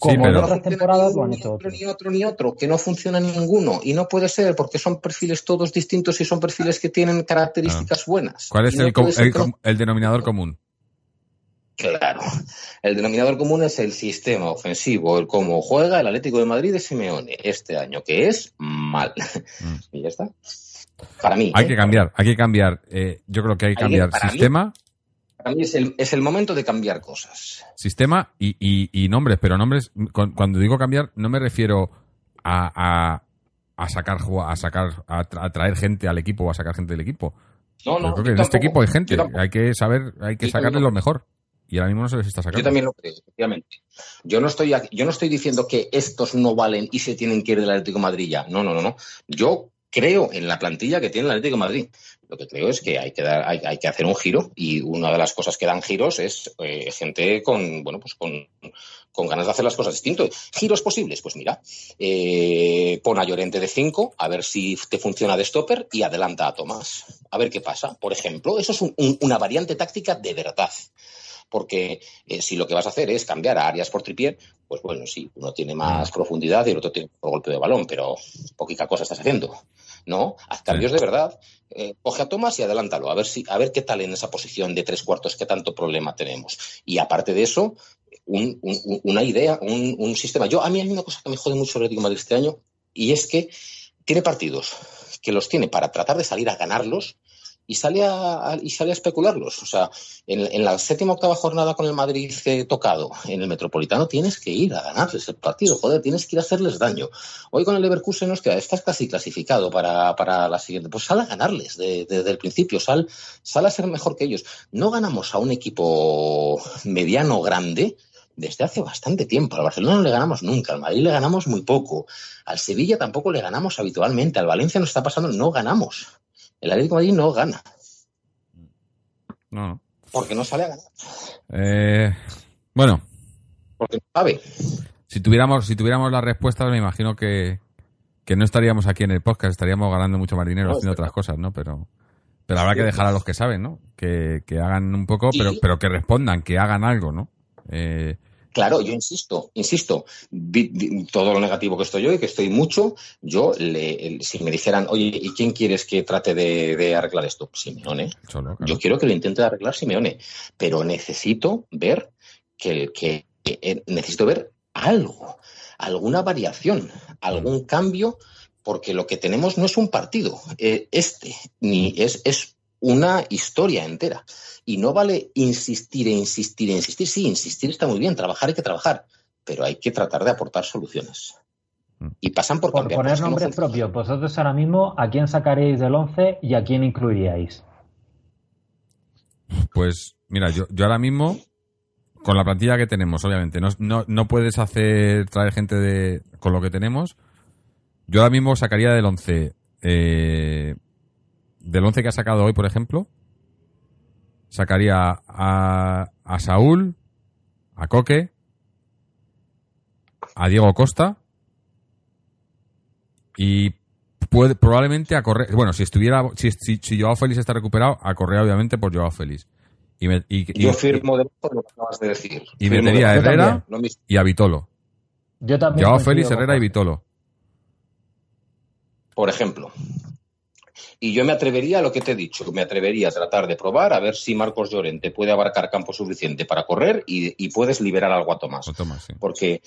Sí, Como pero- en otras temporadas ni lo han hecho ni otro, otros. ni otro, ni otro, que no funciona ninguno. Y no puede ser, porque son perfiles todos distintos y son perfiles que tienen características buenas. ¿Cuál es no el denominador común? Claro. El denominador común es el sistema ofensivo, el cómo juega el Atlético de Madrid de Simeone este año, que es mal. Mm. y ya está. Para mí. Hay ¿eh? que cambiar, hay que cambiar. eh, yo creo que hay que cambiar para mí- sistema, Para mí es el, es el momento de cambiar cosas. sistema y, y- y nombres, pero nombres, con- cuando digo cambiar, no me refiero a, a, a sacar, a sacar, a, tra- a traer gente al equipo o a sacar gente del equipo. No, no. creo que en este equipo hay gente, hay que saber, hay que Yo sacarle tampoco. lo mejor. Y ahora mismo no se les está sacando. Yo también lo creo, efectivamente. Yo no estoy aquí- yo no estoy diciendo que estos no valen y se tienen que ir del Atlético de Madrid ya. No, no, no, no. Yo creo en la plantilla que tiene el Atlético de Madrid. Lo que creo es que hay que dar, hay, hay que hacer un giro y una de las cosas que dan giros es eh, gente con, bueno, pues con, con ganas de hacer las cosas distintos. Giros posibles, pues mira, eh, pon a Llorente de 5, a ver si te funciona de stopper y adelanta a Tomás. A ver qué pasa. Por ejemplo, eso es un- un- una variante táctica de verdad porque eh, si lo que vas a hacer es cambiar a Arias por Tripier, pues bueno, sí, uno tiene más profundidad y el otro tiene por golpe de balón, pero poquita cosa estás haciendo. No, haz cambios de verdad. Eh, coge a Tomás y adelántalo, a ver si, a ver qué tal en esa posición de tres cuartos, qué tanto problema tenemos. Y aparte de eso, un- un- un- una idea, un, un sistema. Yo, a mí hay una cosa que me jode mucho el Atlético de Madrid este año, y es que tiene partidos que los tiene para tratar de salir a ganarlos y sale a, y sale a especularlos. O sea, en, la séptima octava jornada con el Madrid tocado en el Metropolitano tienes que ir a ganarles el partido, joder, tienes que ir a hacerles daño. Hoy con el Leverkusen, hostia, estás casi clasificado para, para la siguiente. Pues sal a ganarles de- desde el principio, sal, sal a ser mejor que ellos. No ganamos a un equipo mediano grande desde hace bastante tiempo. Al Barcelona no le ganamos nunca, al Madrid le ganamos muy poco, al Sevilla tampoco le ganamos habitualmente, al Valencia nos está pasando, no ganamos. El Atlético de Madrid no gana, No, porque no sale a ganar, Eh, bueno, porque no sabe. si tuviéramos, si tuviéramos las respuestas, me imagino que, que no estaríamos aquí en el podcast, estaríamos ganando mucho más dinero No, haciendo otras cosas, ¿no? Pero, pero habrá que dejar a los que saben, ¿no? Que, que hagan un poco, pero, pero que respondan, que hagan algo, ¿no? Eh, Claro, yo insisto, insisto, todo lo negativo que estoy hoy, que estoy mucho, yo, le, si me dijeran, oye, ¿y quién quieres que trate de, de arreglar esto? Simeone. solo, claro. Yo quiero que lo intente arreglar Simeone, pero necesito ver que, que- que, eh, necesito ver algo, alguna variación, algún cambio, porque lo que tenemos no es un partido, eh, este, ni es, es una historia entera. Y no vale insistir e insistir e insistir. Sí, insistir está muy bien, trabajar hay que trabajar, pero hay que tratar de aportar soluciones. Mm. Y pasan por Por cambiar poner no nombres funcionan. propios, vosotros ahora mismo, ¿a quién sacaréis del 11 y a quién incluiríais? Pues mira, yo, yo ahora mismo, con la plantilla que tenemos, obviamente, no, no, no puedes hacer traer gente de con lo que tenemos. Yo ahora mismo sacaría del 11, eh, del 11 que ha sacado hoy, por ejemplo, sacaría a, a Saúl, a Coque, a Diego Costa y puede, probablemente a Correa. Bueno, si estuviera, si, si, si Joao Félix está recuperado, a Correa obviamente por Joao Félix. Y, me- y- y- Yo firmo de lo que acabas de decir. y Firmo metería a Herrera también. Y a Vitolo. Yo también. Joao Félix, Herrera y. Vitolo. por ejemplo. Y yo me atrevería a lo que te he dicho, me atrevería a tratar de probar a ver si Marcos Llorente puede abarcar campo suficiente para correr y, y puedes liberar algo a Tomás. O Tomás, sí. Porque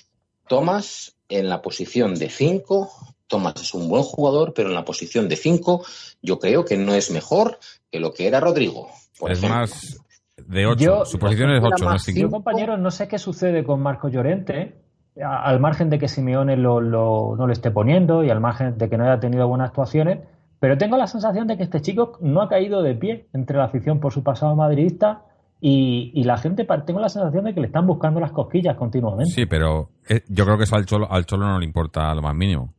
Tomás en la posición de 5, Tomás es un buen jugador, pero en la posición de 5 yo creo que no es mejor que lo que era Rodrigo. Por Es ejemplo. más de 8. Yo- Su posición es Era 8, no es más 5. Yo, compañeros, no sé qué sucede con Marco Llorente, al margen de que Simeone lo, lo- no lo esté poniendo y al margen de que no haya tenido buenas actuaciones, pero tengo la sensación de que este chico no ha caído de pie entre la afición por su pasado madridista y, y la gente, tengo la sensación de que le están buscando las cosquillas continuamente. Sí, pero eh, yo creo que eso al Cholo, al Cholo no le importa lo más mínimo.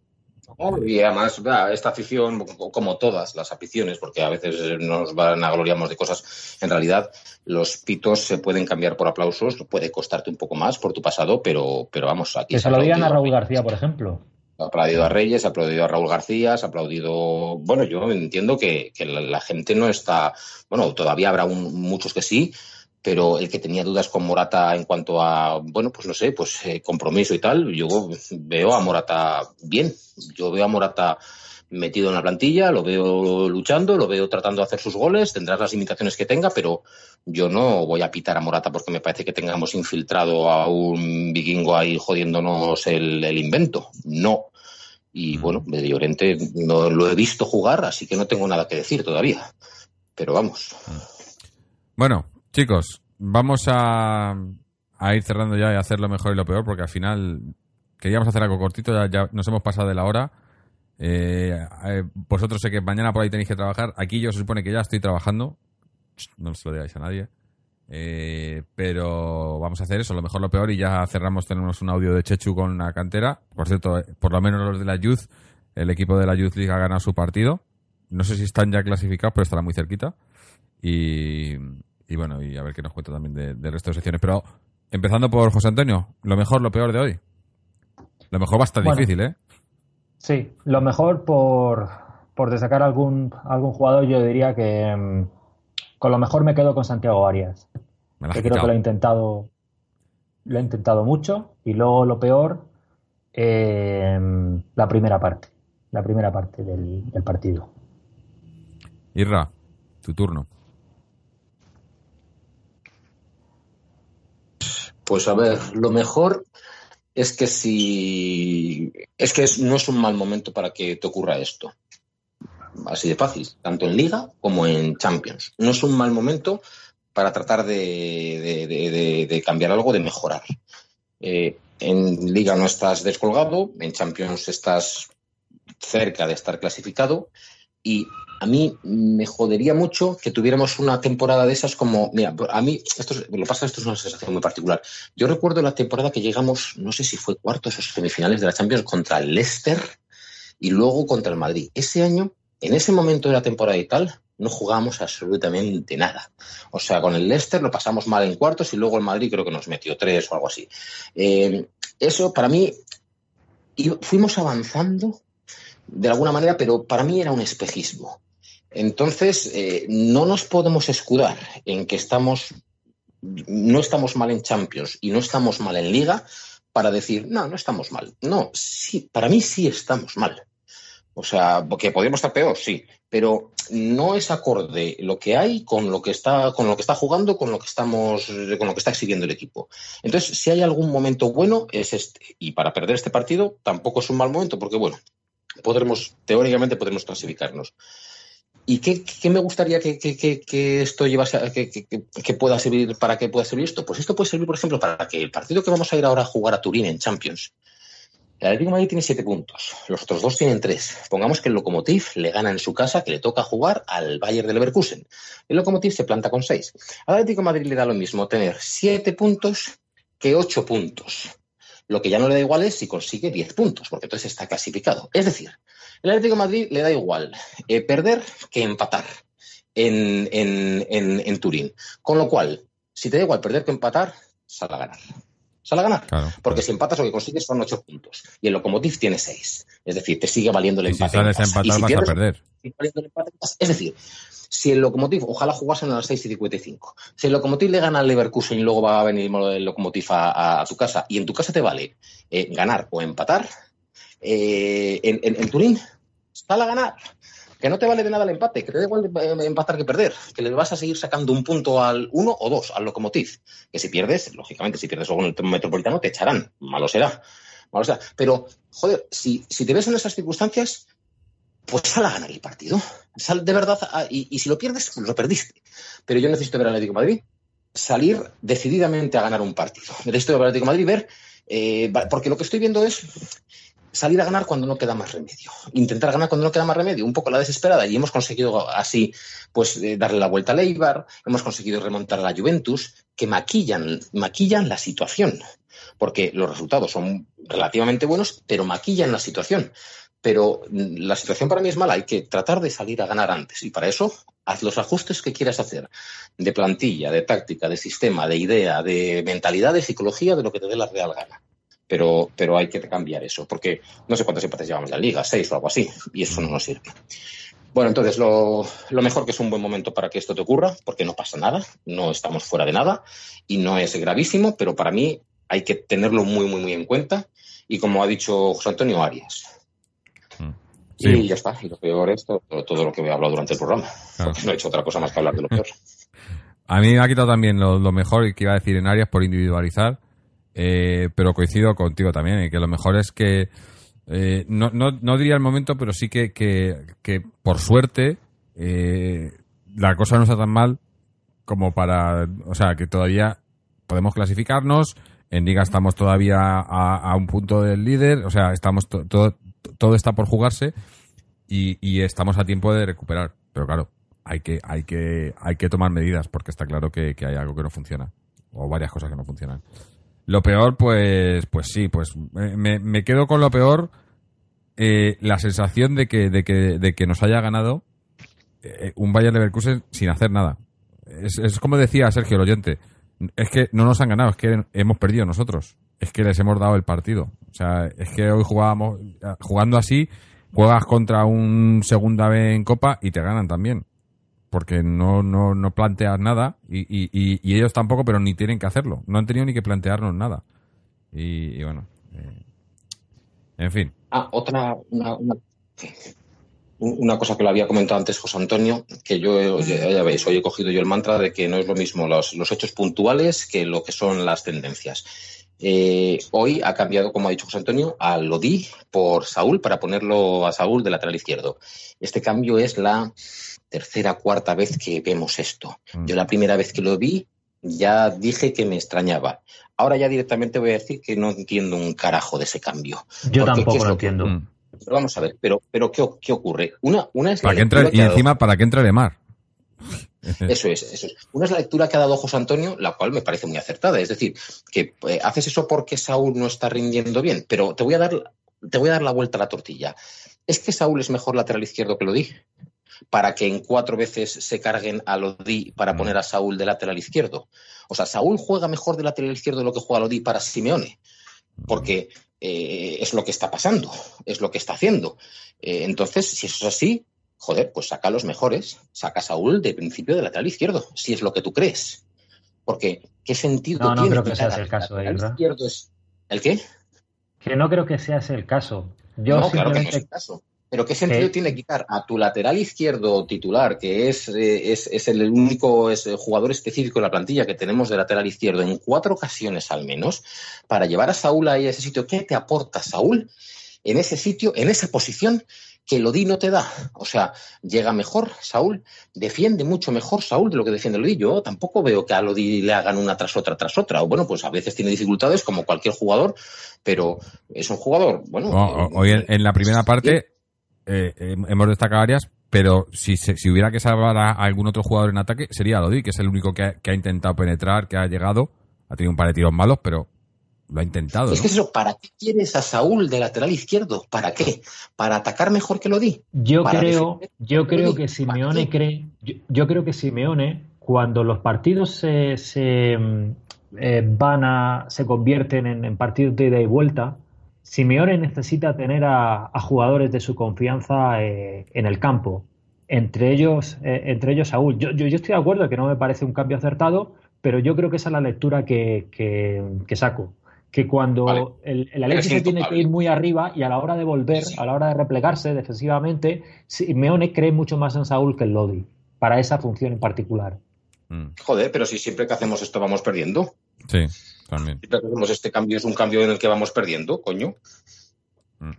Y además, esta afición, como todas las aficiones, porque a veces nos van a gloriamos de cosas, en realidad los pitos se pueden cambiar por aplausos, puede costarte un poco más por tu pasado, pero, pero vamos, aquí Que se lo digan a Raúl García, por ejemplo. Ha aplaudido a Reyes, ha aplaudido a Raúl García, ha aplaudido. Bueno, yo entiendo que, que la, gente no está. Bueno, todavía habrá un- muchos que sí, pero el que tenía dudas con Morata en cuanto a, bueno, pues no sé, pues eh, compromiso y tal, yo veo a Morata bien. Yo veo a Morata metido en la plantilla, lo veo luchando, lo veo tratando de hacer sus goles, tendrás las limitaciones que tenga, pero yo no voy a pitar a Morata porque me parece que tengamos infiltrado a un vikingo ahí jodiéndonos el invento. No. Y bueno, de Llorente no lo he visto jugar, así que no tengo nada que decir todavía. Pero vamos. Bueno, chicos, vamos a, a ir cerrando ya y hacer lo mejor y lo peor, porque al final queríamos hacer algo cortito, ya, ya nos hemos pasado de la hora. Eh, eh, vosotros sé que mañana por ahí tenéis que trabajar. Aquí yo se supone que ya estoy trabajando. No se lo digáis a nadie. Eh, pero vamos a hacer eso, lo mejor, lo peor, y ya cerramos. Tenemos un audio de Chechu con la cantera. Por cierto, eh, por lo menos los de la Youth, el equipo de la Youth League ha ganado su partido. No sé si están ya clasificados, pero estará muy cerquita. Y, y bueno, y a ver qué nos cuenta también de- del resto de secciones. Pero empezando por José Antonio, lo mejor, lo peor de hoy. Lo mejor va a estar Bueno. difícil, ¿eh? Sí, lo mejor por, por destacar algún, algún jugador, yo diría que mm, con lo mejor me quedo con Santiago Arias. Me la has que creo que lo he intentado, lo he intentado mucho. Y luego lo peor, eh, la primera parte, la primera parte del, del partido. Irra, tu turno. Pues a ver, lo mejor es que si. Es que es- no es un mal momento para que te ocurra esto. Así de fácil, tanto en Liga como en Champions. No es un mal momento para tratar de, de- de- cambiar algo, de mejorar. Eh, en Liga no estás descolgado, en Champions estás cerca de estar clasificado y a mí me jodería mucho que tuviéramos una temporada de esas como, mira, a mí, esto es- lo pasa esto es una sensación muy particular. Yo recuerdo la temporada que llegamos, no sé si fue cuartos o semifinales de la Champions contra el Leicester y luego contra el Madrid. Ese año, en ese momento de la temporada y tal, no jugamos absolutamente nada. O sea, con el Leicester lo pasamos mal en cuartos y luego el Madrid creo que nos metió tres o algo así. Eh, eso para mí, fuimos avanzando de alguna manera, pero para mí era un espejismo. Entonces, eh, no nos podemos escudar en que estamos, no estamos mal en Champions y no estamos mal en Liga para decir, no, no estamos mal. No, sí, para mí sí estamos mal. O sea, que podríamos estar peor, sí, pero no es acorde lo que hay con lo que está, con lo que está jugando, con lo que estamos, con lo que está exhibiendo el equipo. Entonces, si hay algún momento bueno, es este. Y para perder este partido tampoco es un mal momento, porque bueno, podremos, teóricamente podremos clasificarnos. ¿Y qué, me gustaría que, que- que- esto llevase a- que pueda servir para qué pueda servir esto? Pues esto puede servir, por ejemplo, para que el partido que vamos a ir ahora a jugar a Turín en Champions. El Atlético Madrid tiene siete puntos, los otros dos tienen tres. Pongamos que el Lokomotiv le gana en su casa, que le toca jugar al Bayern de Leverkusen. El Lokomotiv se planta con seis. Al Atlético Madrid le da lo mismo tener siete puntos que ocho puntos. Lo que ya no le da igual es si consigue 10 puntos, porque entonces está clasificado. Es decir, el Atlético Madrid le da igual eh, perder que empatar en, en- en- en Turín. Con lo cual, si te da igual perder que empatar, sal a ganar. Sal a ganar. Claro. Porque si empatas lo que consigues son 8 puntos. Y el Lokomotiv tiene 6. Es decir, te sigue valiendo el Y si empate. en sales a. Y empatar si vas a pierdes, perder. en casa. Es decir, si el Lokomotiv, ojalá jugasen a las 6 y 55. Si el Lokomotiv le gana al Leverkusen y luego va a venir el Lokomotiv a, a- a tu casa y en tu casa te vale eh, ganar o empatar, eh, en, en- en Turín, sal a ganar. Que no te vale de nada el empate, que te da igual eh, empatar que perder, que le vas a seguir sacando un punto al uno o dos al Lokomotiv. Que si pierdes, lógicamente, si pierdes luego en el Metropolitano, te echarán. Malo será. Malo será. Pero, joder, si, si te ves en esas circunstancias, pues sal a ganar el partido. Sal de verdad, y, si lo pierdes, pues lo perdiste. Pero yo necesito ver al Atlético Madrid salir decididamente a ganar un partido. Necesito ver al Atlético Madrid ver, eh, porque lo que estoy viendo es salir a ganar cuando no queda más remedio. Intentar ganar cuando no queda más remedio, un poco la desesperada, y hemos conseguido así, pues, eh, darle la vuelta al Eibar, hemos conseguido remontar a la Juventus, que maquillan, maquillan la situación, porque los resultados son relativamente buenos, pero maquillan la situación. pero mm, la situación para mí es mala. Hay que tratar de salir a ganar antes. Y para eso, haz los ajustes que quieras hacer. De plantilla, de táctica, de sistema, de idea, de mentalidad, de psicología, de lo que te dé la real gana. Pero, pero hay que cambiar eso, porque no sé cuántos empates llevamos en la liga, seis o algo así, y eso no nos sirve. Bueno, entonces lo, lo, mejor que es un buen momento para que esto te ocurra, porque no pasa nada, no estamos fuera de nada y no es gravísimo, pero para mí hay que tenerlo muy, muy, muy en cuenta. Y como ha dicho José Antonio Arias. Sí. Y ya está. Y lo peor es todo, todo, lo que he hablado durante el programa. Claro. Porque no he hecho otra cosa más que hablar de lo peor. A mí me ha quitado también lo, lo mejor que iba a decir en Arias por individualizar, eh, pero coincido contigo también, en que lo mejor es que eh, no, no, no, diría el momento, pero sí que, que, que por suerte eh, la cosa no está tan mal como para, o sea, que todavía podemos clasificarnos, en Liga estamos todavía a, un punto del líder, o sea, estamos to, todo está por jugarse y, y, estamos a tiempo de recuperar, pero claro, hay que, hay que, hay que tomar medidas porque está claro que, que hay algo que no funciona o varias cosas que no funcionan. Lo peor, pues, pues sí, pues me, me quedo con lo peor. Eh, la sensación de que, de que, de que nos haya ganado eh, un Bayern Leverkusen sin hacer nada. Es, es, como decía Sergio el oyente. Es que no nos han ganado, es que hemos perdido nosotros. Es que les hemos dado el partido. O sea, es que hoy jugábamos, jugando así, juegas contra un segunda B en Copa y te ganan también porque no, no, no planteas nada y, y, y, ellos tampoco, pero ni tienen que hacerlo. No han tenido ni que plantearnos nada. Y, bueno, eh, en fin. Ah, otra, una, una, cosa que lo había comentado antes José Antonio, que yo, ya, ya, veis, hoy he cogido yo el mantra de que no es lo mismo los, los hechos puntuales que lo que son las tendencias. Eh, hoy ha cambiado, como ha dicho José Antonio, a Lodi por Saúl para ponerlo a Saúl de lateral izquierdo. Este cambio es la tercera, cuarta vez que vemos esto. Mm. Yo la primera vez que lo vi ya dije que me extrañaba. Ahora ya directamente voy a decir que no entiendo un carajo de ese cambio. Yo tampoco lo entiendo. Pero vamos a ver, pero, pero ¿qué, qué ocurre? Una, una es ¿Para que entre, y encima, ¿para qué entre de mar? Eso es, eso es. Una es la lectura que ha dado José Antonio, la cual me parece muy acertada. Es decir, que eh, haces eso porque Saúl no está rindiendo bien, pero te voy a dar, te voy a dar la vuelta a la tortilla. ¿Es que Saúl es mejor lateral izquierdo que lo di? Para que en cuatro veces se carguen a Lodi para poner a Saúl de lateral izquierdo. O sea, Saúl juega mejor de lateral izquierdo de lo que juega Lodi para Simeone, porque eh, es lo que está pasando, es lo que está haciendo. Eh, entonces, si eso es así, joder, pues saca a los mejores, saca a Saúl de principio de lateral izquierdo, si es lo que tú crees. Porque, ¿qué sentido no, no tiene? creo que sea el caso, ¿El izquierdo es... ¿El qué? Que no creo que sea ese el caso. Yo no, simplemente... claro que no es el caso. Pero ¿qué sentido eh, tiene quitar a tu lateral izquierdo titular, que es, eh, es, es el único es el jugador específico de la plantilla que tenemos de lateral izquierdo en cuatro ocasiones al menos, para llevar a Saúl ahí a ese sitio? ¿Qué te aporta Saúl en ese sitio, en esa posición que Lodi no te da? O sea, llega mejor Saúl, defiende mucho mejor Saúl de lo que defiende Lodi. Yo tampoco veo que a Lodi le hagan una tras otra tras otra. O bueno, pues a veces tiene dificultades como cualquier jugador, pero es un jugador, bueno. No, hoy en, en la primera parte eh, hemos destacado áreas, pero si, si hubiera que salvar a algún otro jugador en ataque, sería Lodi, que es el único que ha, que ha, intentado penetrar, que ha llegado, ha tenido un par de tiros malos, pero lo ha intentado. Es ¿no? que eso, ¿para qué quieres a Saúl de lateral izquierdo? ¿Para qué? ¿Para atacar mejor que Lodi? Yo creo, yo creo que Simeone cree, yo, yo, creo que Simeone, cuando los partidos se, se eh, van a, se convierten en, en partidos de ida y vuelta, Simeone necesita tener a, a jugadores de su confianza eh, en el campo, entre ellos, eh, entre ellos Saúl. Yo, yo, yo, estoy de acuerdo que no me parece un cambio acertado, pero yo creo que esa es la lectura que, que, que saco. Que cuando vale. el, el Alexis se tiene que ir muy arriba y a la hora de volver, sí. a la hora de replegarse defensivamente, Simeone cree mucho más en Saúl que en Lodi, para esa función en particular. Mm. Joder, pero si siempre que hacemos esto vamos perdiendo. Sí. También. Este cambio es un cambio en el que vamos perdiendo, coño. Mm.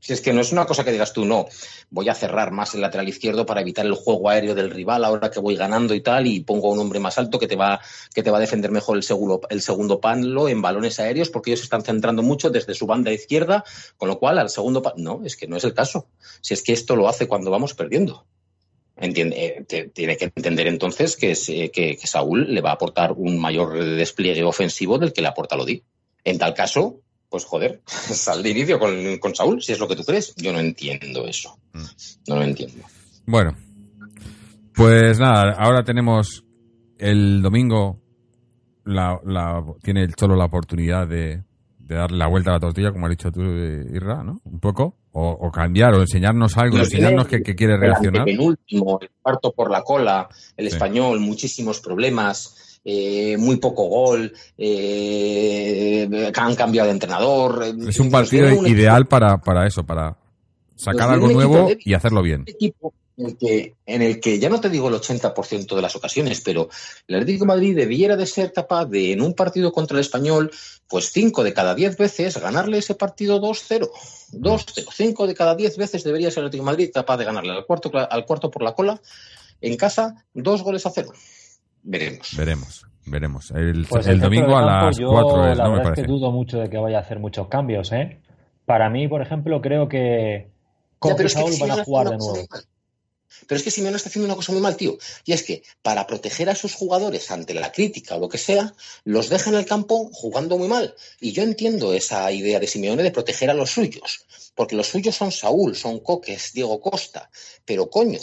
Si es que no es una cosa que digas tú, no, voy a cerrar más el lateral izquierdo para evitar el juego aéreo del rival ahora que voy ganando y tal, y pongo a un hombre más alto que te va, que te va a defender mejor el segundo, el segundo panlo en balones aéreos, porque ellos se están centrando mucho desde su banda izquierda, con lo cual al segundo pan... No, es que no es el caso. Si es que esto lo hace cuando vamos perdiendo. Entiende, eh, tiene que entender entonces que, que, que, Saúl le va a aportar un mayor despliegue ofensivo del que le aporta Lodi. En tal caso, pues joder, sal de inicio con, con Saúl, si es lo que tú crees. Yo no entiendo eso. No lo entiendo. Bueno, pues nada, ahora tenemos el domingo, la, la- tiene el Cholo la oportunidad de, de darle la vuelta a la tortilla, como has dicho tú, eh, Irra, ¿no? Un poco, o, o cambiar, o enseñarnos algo, Nos enseñarnos que, que quiere el reaccionar. antepenúltimo, el cuarto por la cola, el Sí. español, muchísimos problemas, eh, muy poco gol, eh, han cambiado de entrenador. eh, Es un partido ideal para, para eso, para sacar algo nuevo débil. y hacerlo bien. equipo en el, que, en el que ya no te digo el 80% de las ocasiones, pero el Atlético de Madrid debiera de ser capaz de, en un partido contra el Español, pues 5 de cada 10 veces ganarle ese partido 2-0. 2-0. 5 de cada 10 veces debería ser el Atlético de Madrid capaz de ganarle al cuarto, al cuarto por la cola en casa, dos goles a cero. Veremos. Veremos, veremos. El, Pues el domingo a las yo 4 es, la ¿no? Me verdad es que dudo mucho de que vaya a hacer muchos cambios, ¿eh? Para mí, por ejemplo, creo que pero es Simeone van a jugar de nuevo. Pero es que Simeone está haciendo una cosa muy mal, tío. Y es que para proteger a sus jugadores ante la crítica o lo que sea, los deja en el campo jugando muy mal. Y yo entiendo esa idea de Simeone de proteger a los suyos. Porque los suyos son Saúl, son Coques, Diego Costa. Pero coño,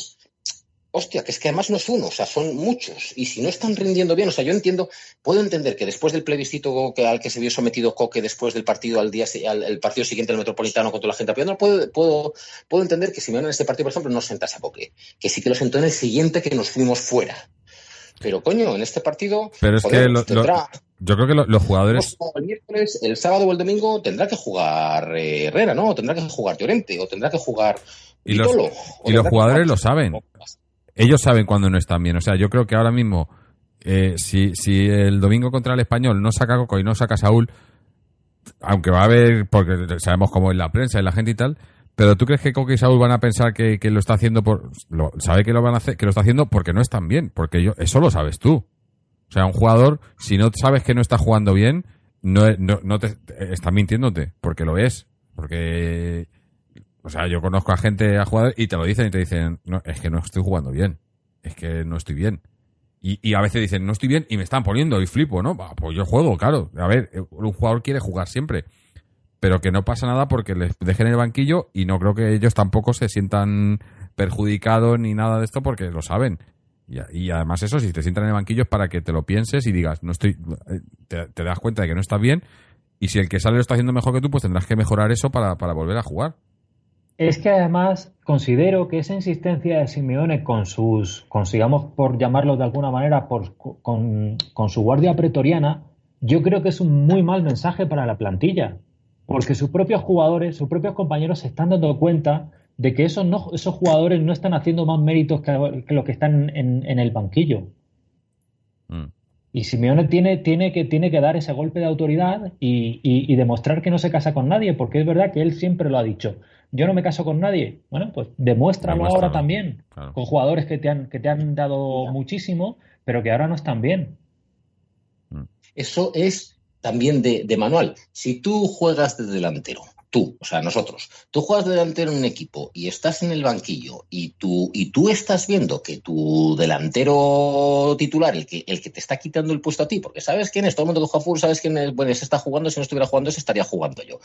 hostia, que es que además no es uno, o sea, son muchos. Y si no están rindiendo bien, o sea, yo entiendo, puedo entender que después del plebiscito que, al que se vio sometido Coque después del partido al día si- al, el partido siguiente del Metropolitano contra la gente apoyando, puedo, puedo, puedo entender que Simeone en este partido, por ejemplo, no sentase a Coque, que sí que lo sentó en el siguiente que nos fuimos fuera. Pero coño, en este partido, Pero es joder, que lo- lo- tendrá, yo creo que lo- los jugadores el miércoles, el sábado o el domingo tendrá que jugar eh, Herrera, ¿no? O tendrá que jugar Llorente, o tendrá que jugar y los, Vitolo, y los jugadores jugar- lo saben. Ellos saben cuando no están bien. O sea, yo creo que ahora mismo, eh, si, si el domingo contra el español no saca Coco y no saca Saúl, aunque va a haber, porque sabemos cómo es la prensa y la gente y tal, pero ¿tú crees que Coque y Saúl van a pensar que, que lo está haciendo por. Lo, sabe que lo van a hacer, que lo está haciendo porque no están bien? Porque yo, eso lo sabes tú. O sea, un jugador, si no sabes que no está jugando bien, no, no, no te, te- está mintiéndote, porque lo es. Porque o sea, yo conozco a gente, a jugadores, y te lo dicen y te dicen, no, es que no estoy jugando bien. Es que no estoy bien. Y, y a veces dicen, no estoy bien, y me están poniendo, y flipo, ¿no? Va, Pues yo juego, claro. A ver, eh, un jugador quiere jugar siempre. Pero que no pasa nada porque les dejen en el banquillo y no creo que ellos tampoco se sientan perjudicados ni nada de esto porque lo saben. Y, y además eso, si te sientan en el banquillo es para que te lo pienses y digas, no estoy, eh, te, te das cuenta de que no estás bien y si el que sale lo está haciendo mejor que tú, pues tendrás que mejorar eso para, para volver a jugar. Es que además considero que esa insistencia de Simeone con sus, con, sigamos por llamarlo de alguna manera, por, con, con su guardia pretoriana, yo creo que es un muy mal mensaje para la plantilla. Porque sus propios jugadores, sus propios compañeros se están dando cuenta de que esos, no, esos jugadores no están haciendo más méritos que, que los que están en, en el banquillo. Mm. Y Simeone tiene, tiene, que, tiene que dar ese golpe de autoridad y, y- y demostrar que no se casa con nadie, porque es verdad que él siempre lo ha dicho. Yo no me caso con nadie. Bueno, pues demuéstralo, Demuéstralo, ahora también, claro. con jugadores que te han, que te han dado muchísimo, pero que ahora no están bien. Eso es también de, de manual. Si tú juegas de delantero, tú, o sea, nosotros, tú juegas de delantero en un equipo y estás en el banquillo y tú, y tú estás viendo que tu delantero titular, el que, el que te está quitando el puesto a ti, porque sabes quién es, todo el mundo que juega fútbol, sabes quién es, bueno, se está jugando, si no estuviera jugando, se estaría jugando yo.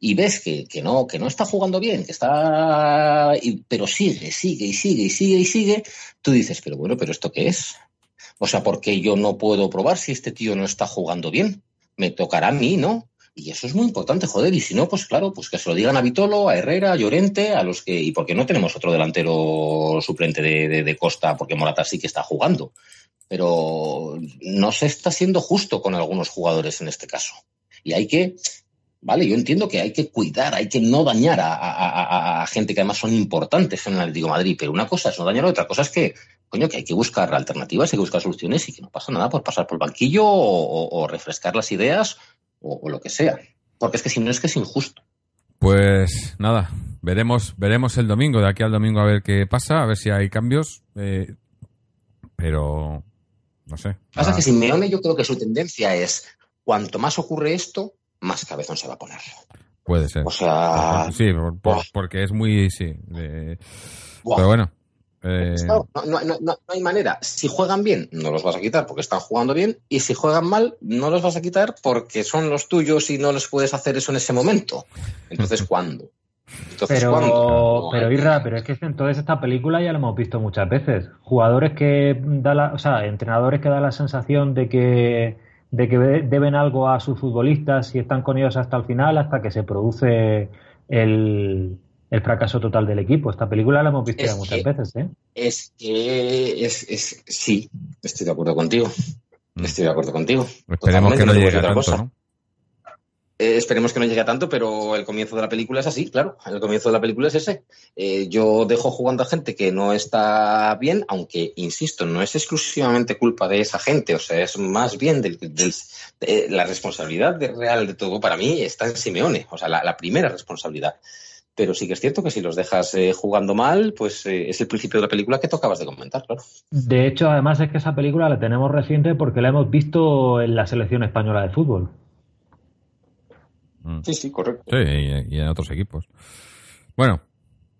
Y ves que, que no, que no está jugando bien, que está, y- pero sigue, sigue y sigue y sigue y sigue, tú dices, pero bueno, pero ¿esto qué es? O sea, porque yo no puedo probar si este tío no está jugando bien. Me tocará a mí, ¿no? Y eso es muy importante, joder. Y si no, pues claro, pues que se lo digan a Vitolo, a Herrera, a Llorente, a los que. Y porque no tenemos otro delantero suplente de, de- Costa, porque Morata sí que está jugando. Pero no se está siendo justo con algunos jugadores en este caso. Y hay que. Vale, yo entiendo que hay que cuidar, hay que no dañar a, a- gente que además son importantes en el Atlético Madrid. Pero una cosa es no dañar, otra cosa es que coño, que hay que buscar alternativas, hay que buscar soluciones y que no pasa nada por pasar por el banquillo o refrescar las ideas o, o lo que sea. Porque es que si no es que es injusto. Pues nada, veremos, veremos el domingo, de aquí al domingo a ver qué pasa, a ver si hay cambios. eh, pero no sé. Pasa Ah, que Simeone yo creo que su tendencia es cuanto más ocurre esto, más cabezón se va a poner. puede ser. O sea, Sí, por- por- porque es muy sí. pero bueno, Eh, no, no- no- hay manera. Si juegan bien, no los vas a quitar porque están jugando bien. Y si juegan mal, no los vas a quitar porque son los tuyos y no les puedes hacer eso en ese momento. Entonces, ¿cuándo? Entonces, Pero, ¿cuándo? pero Irra, pero es que entonces esta película ya la hemos visto muchas veces. Jugadores que da la, o sea, entrenadores que dan la sensación de que, de que de- deben algo a sus futbolistas y están con ellos hasta el final, hasta que se produce el, el fracaso total del equipo. Esta película la hemos visto Es ya muchas que- veces, ¿eh? Es que es, es- sí, estoy de acuerdo contigo. Mm. Estoy de acuerdo contigo. Esperemos Totalmente, que no te puedo llegue decir a otra tanto, cosa. ¿no? Eh, esperemos que no llegue a tanto, pero el comienzo de la película es así, claro. El comienzo de la película es ese. Eh, yo dejo jugando a gente que no está bien, aunque, insisto, no es exclusivamente culpa de esa gente, o sea, es más bien del, del- de- la responsabilidad de- real de todo para mí está en Simeone, o sea, la, la primera responsabilidad. Pero sí que es cierto que si los dejas eh, jugando mal, pues eh, es el principio de la película que tú acabas de comentar, claro. De hecho, además es que esa película la tenemos reciente porque la hemos visto en la selección española de fútbol. Mm. Sí, sí, correcto. Sí, y, y en otros equipos. Bueno,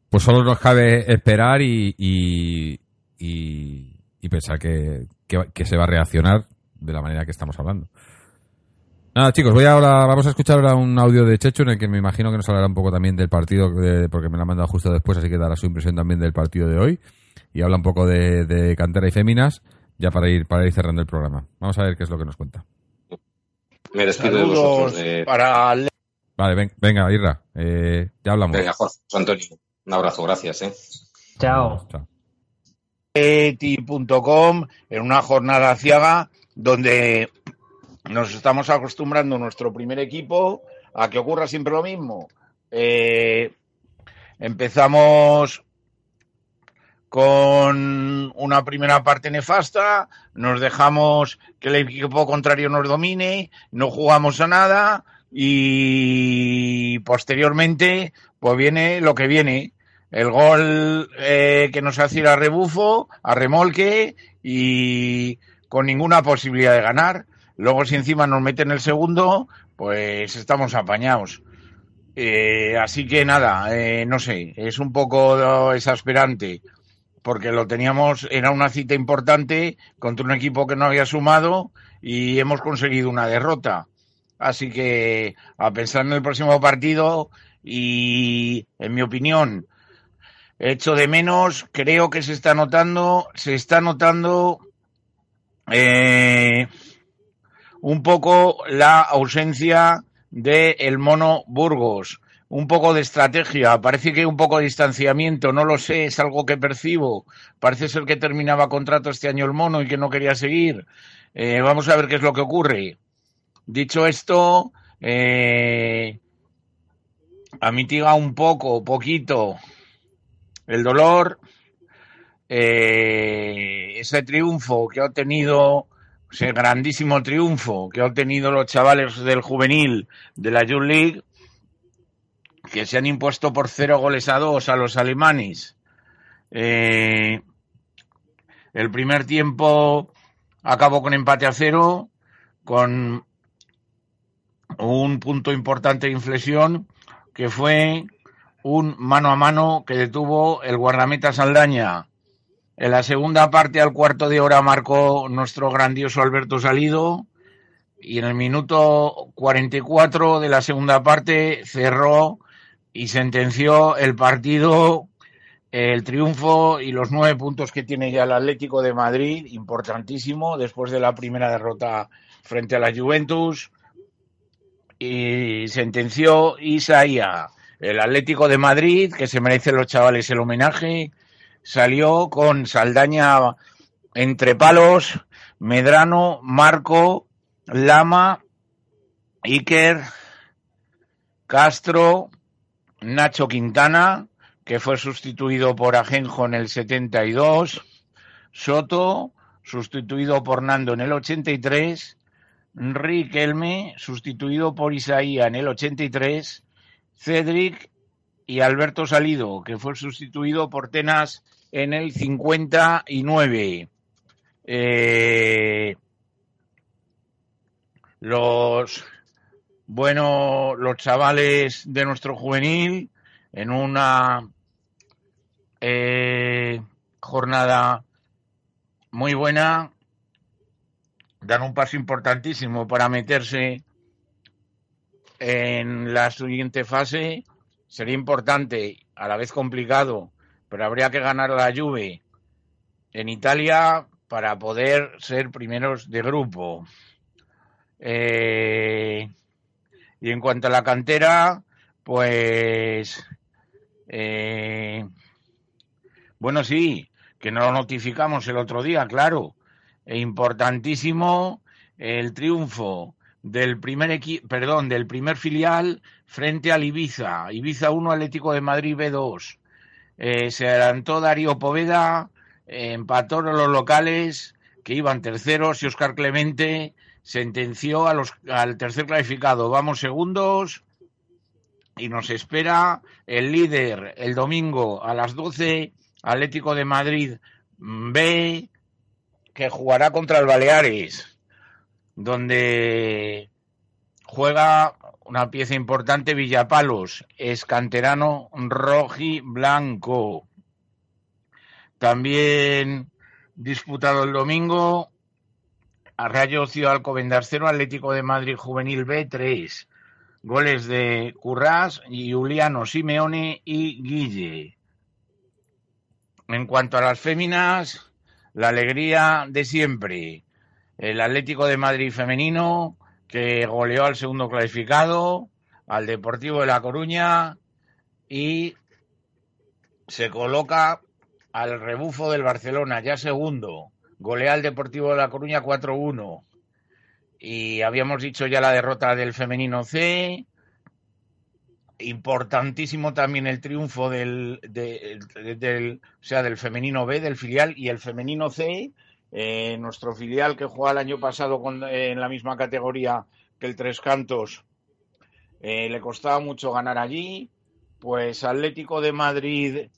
pues solo nos cabe esperar y, y, y- y pensar que, que- que se va a reaccionar de la manera que estamos hablando. Nada, chicos, voy ahora, vamos a escuchar ahora un audio de Checho en el que me imagino que nos hablará un poco también del partido, de- porque me lo ha mandado justo después, así que dará su impresión también del partido de hoy. Y habla un poco de, de cantera y féminas, ya para ir, para ir cerrando el programa. Vamos a ver qué es lo que nos cuenta. Me despido de vosotros. eh, para Ale- Vale, ven- venga, Irra, eh, ya hablamos. Venga, Jorge, José Antonio, un abrazo, gracias. ¿eh? Chao. Chao. eti.com en una jornada ciaga donde nos estamos acostumbrando nuestro primer equipo a que ocurra siempre lo mismo. Eh, empezamos con una primera parte nefasta, nos dejamos que el equipo contrario nos domine, no jugamos a nada y posteriormente pues viene lo que viene. El gol eh, que nos hace ir a rebufo, a remolque y con ninguna posibilidad de ganar. Luego si encima nos meten el segundo, pues estamos apañados. Eh, así que nada, eh, no sé, es un poco exasperante porque lo teníamos, era una cita importante contra un equipo que no había sumado y hemos conseguido una derrota. Así que a pensar en el próximo partido y, en mi opinión, hecho de menos, creo que se está notando, se está notando eh, un poco la ausencia de el mono Burgos, un poco de estrategia, parece que un poco de distanciamiento, no lo sé, es algo que percibo. Parece ser que terminaba contrato este año el mono y que no quería seguir. Eh, vamos a ver qué es lo que ocurre. Dicho esto, eh, amitiga un poco, poquito, el dolor, eh, ese triunfo que ha obtenido, ese grandísimo triunfo que ha obtenido los chavales del juvenil de la Youth League, que se han impuesto por cero goles a dos a los alemanes. Eh, el primer tiempo acabó con empate a cero, con un punto importante de inflexión, que fue un mano a mano que detuvo el guardameta Saldaña. En la segunda parte, al cuarto de hora, marcó nuestro grandioso Alberto Salido. Y en el minuto 44 de la segunda parte cerró y sentenció el partido, el triunfo y los nueve puntos que tiene ya el Atlético de Madrid, importantísimo, después de la primera derrota frente a la Juventus. Y sentenció Isaía. El Atlético de Madrid, que se merecen los chavales el homenaje, salió con Saldaña entre palos, Medrano, Marco, Lama, Iker, Castro, Nacho Quintana, que fue sustituido por Ajenjo en el 72, Soto, sustituido por Nando en el 83, Riquelme, sustituido por Isaía en el 83, Cedric y Alberto Salido, que fue sustituido por Tenas en el 59. Eh, los bueno, los chavales de nuestro juvenil en una eh, jornada muy buena, dan un paso importantísimo para meterse en la siguiente fase. Sería importante, a la vez complicado, pero habría que ganar la Juve en Italia para poder ser primeros de grupo. Eh, y en cuanto a la cantera, pues eh, bueno, sí, que no lo notificamos el otro día, claro. E importantísimo el triunfo del primer equi- perdón, del primer filial frente al Ibiza. Ibiza 1, Atlético de Madrid B2. Eh, se adelantó Darío Poveda, eh, empató los locales que iban terceros y Oscar Clemente sentenció a los, al tercer clasificado. Vamos segundos y nos espera el líder el domingo a las 12, Atlético de Madrid B, que jugará contra el Baleares, donde juega una pieza importante Villapalos, es canterano roji blanco. También disputado el domingo a Rayo Ciudad Alcobendas 0, Atlético de Madrid Juvenil B 3. Goles de Currás, Juliano Simeone y Guille. En cuanto a las féminas, la alegría de siempre. El Atlético de Madrid femenino que goleó al segundo clasificado, al Deportivo de La Coruña y se coloca al rebufo del Barcelona, ya segundo. Golea al Deportivo de La Coruña 4-1. Y habíamos dicho ya la derrota del femenino C. Importantísimo también el triunfo del, de- de- del, o sea, del femenino B, del filial, y el femenino C, eh, nuestro filial que jugaba el año pasado con- eh, en la misma categoría que el Tres Cantos, eh, le costaba mucho ganar allí. Pues Atlético de Madrid,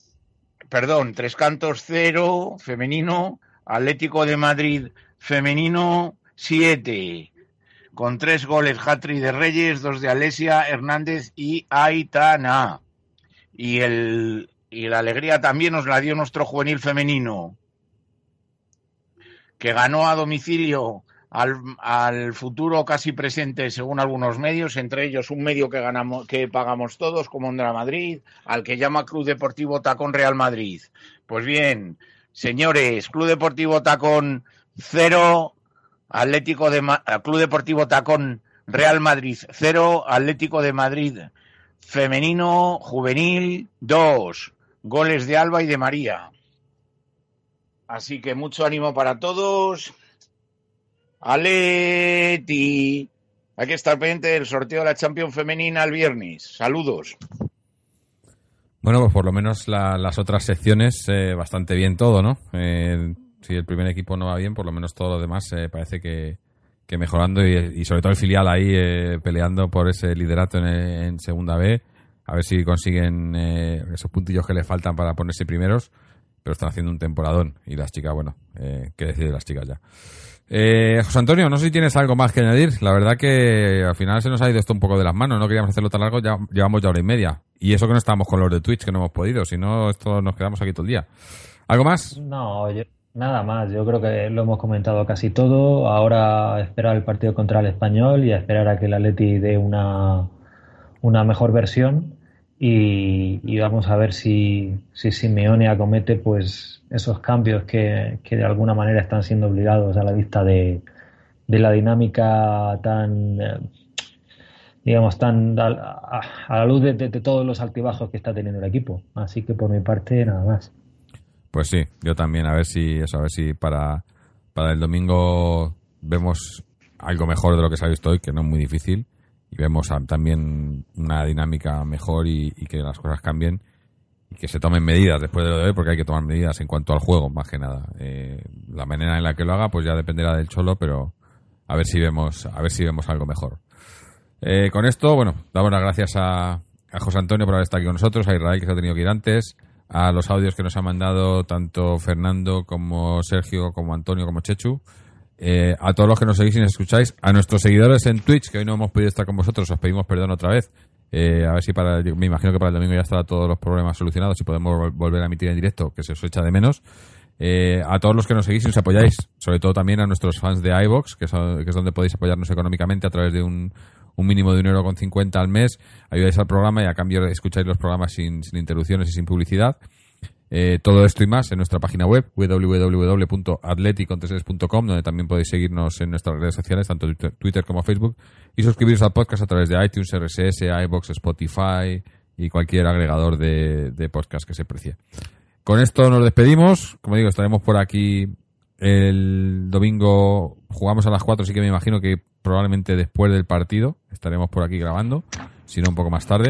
perdón, Tres Cantos 0, femenino, Atlético de Madrid femenino 7, con tres goles Hatri de Reyes, dos de Alesia, Hernández y Aitana. Y, el, y la alegría también nos la dio nuestro juvenil femenino, que ganó a domicilio al, al futuro casi presente, según algunos medios, entre ellos un medio que ganamos, que pagamos todos, como Ondra Madrid, al que llama Club Deportivo Tacón Real Madrid. Pues bien, señores, Club Deportivo Tacón 0, Atlético de Ma- Club Deportivo Tacón Real Madrid 0, Atlético de Madrid femenino, juvenil 2, goles de Alba y de María. Así que mucho ánimo para todos. Aleti. Hay que estar pendiente del sorteo de la Champions femenina el viernes. Saludos. Bueno, pues por lo menos la- las otras secciones eh, bastante bien todo, ¿no? Eh, si el primer equipo no va bien, por lo menos todo lo demás eh, parece que, que mejorando y, sobre todo el filial ahí eh, peleando por ese liderato en, en segunda B, a ver si consiguen eh, esos puntillos que les faltan para ponerse primeros, pero están haciendo un temporadón y las chicas, bueno, eh, qué decir de las chicas ya. Eh, José Antonio, no sé si tienes algo más que añadir. La verdad que al final se nos ha ido esto un poco de las manos. No queríamos hacerlo tan largo, ya llevamos ya hora y media. Y eso que no estábamos con los de Twitch, que no hemos podido. Si no, esto nos quedamos aquí todo el día. ¿Algo más? No, yo- nada más. Yo creo que lo hemos comentado casi todo. Ahora esperar el partido contra el Español y esperar a que el Atleti dé una, una mejor versión. Y, vamos a ver si, si Simeone acomete pues esos cambios que, que de alguna manera están siendo obligados a la vista de, de la dinámica tan, eh, digamos, tan a, a- la luz de todos los altibajos que está teniendo el equipo. Así que por mi parte, nada más. Pues sí, yo también. A ver si, eso, a ver si para, para el domingo vemos algo mejor de lo que se ha visto hoy, que no es muy difícil. Y vemos también una dinámica mejor y, que las cosas cambien y que se tomen medidas después de lo de hoy, porque hay que tomar medidas en cuanto al juego, más que nada. Eh, la manera en la que lo haga, pues ya dependerá del cholo, pero a ver si vemos, a ver si vemos algo mejor. Eh, con esto, bueno, damos las gracias a, a José Antonio por haber estado aquí con nosotros, a Israel que se ha tenido que ir antes, a los audios que nos han mandado tanto Fernando como Sergio, como Antonio, como Chechu, eh, a todos los que nos seguís y nos escucháis, a nuestros seguidores en Twitch, que hoy no hemos podido estar con vosotros, os pedimos perdón otra vez. Eh, a ver si para, me imagino que para el domingo ya estarán todos los problemas solucionados y podemos vol- volver a emitir en directo, que se os echa de menos. Eh, a todos los que nos seguís y nos apoyáis, sobre todo también a nuestros fans de iVox, que, son- que es donde podéis apoyarnos económicamente a través de un, un mínimo de un euro con 50 al mes. Ayudáis al programa y a cambio escucháis los programas sin interrupciones y sin publicidad. Eh, todo esto y más en nuestra página web www.atleticontreses.com donde también podéis seguirnos en nuestras redes sociales, tanto Twitter- Twitter como Facebook, y suscribiros al podcast a través de iTunes, RSS, iBox, Spotify y cualquier agregador de, de podcast que se precie. Con esto nos despedimos. Como digo, estaremos por aquí el domingo. Jugamos a las 4, así que me imagino que probablemente después del partido estaremos por aquí grabando, si no un poco más tarde.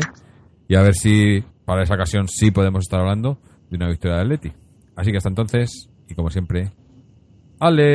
Y a ver si para esa ocasión sí podemos estar hablando de una victoria de Atleti. Así que hasta entonces, y como siempre, Atleti.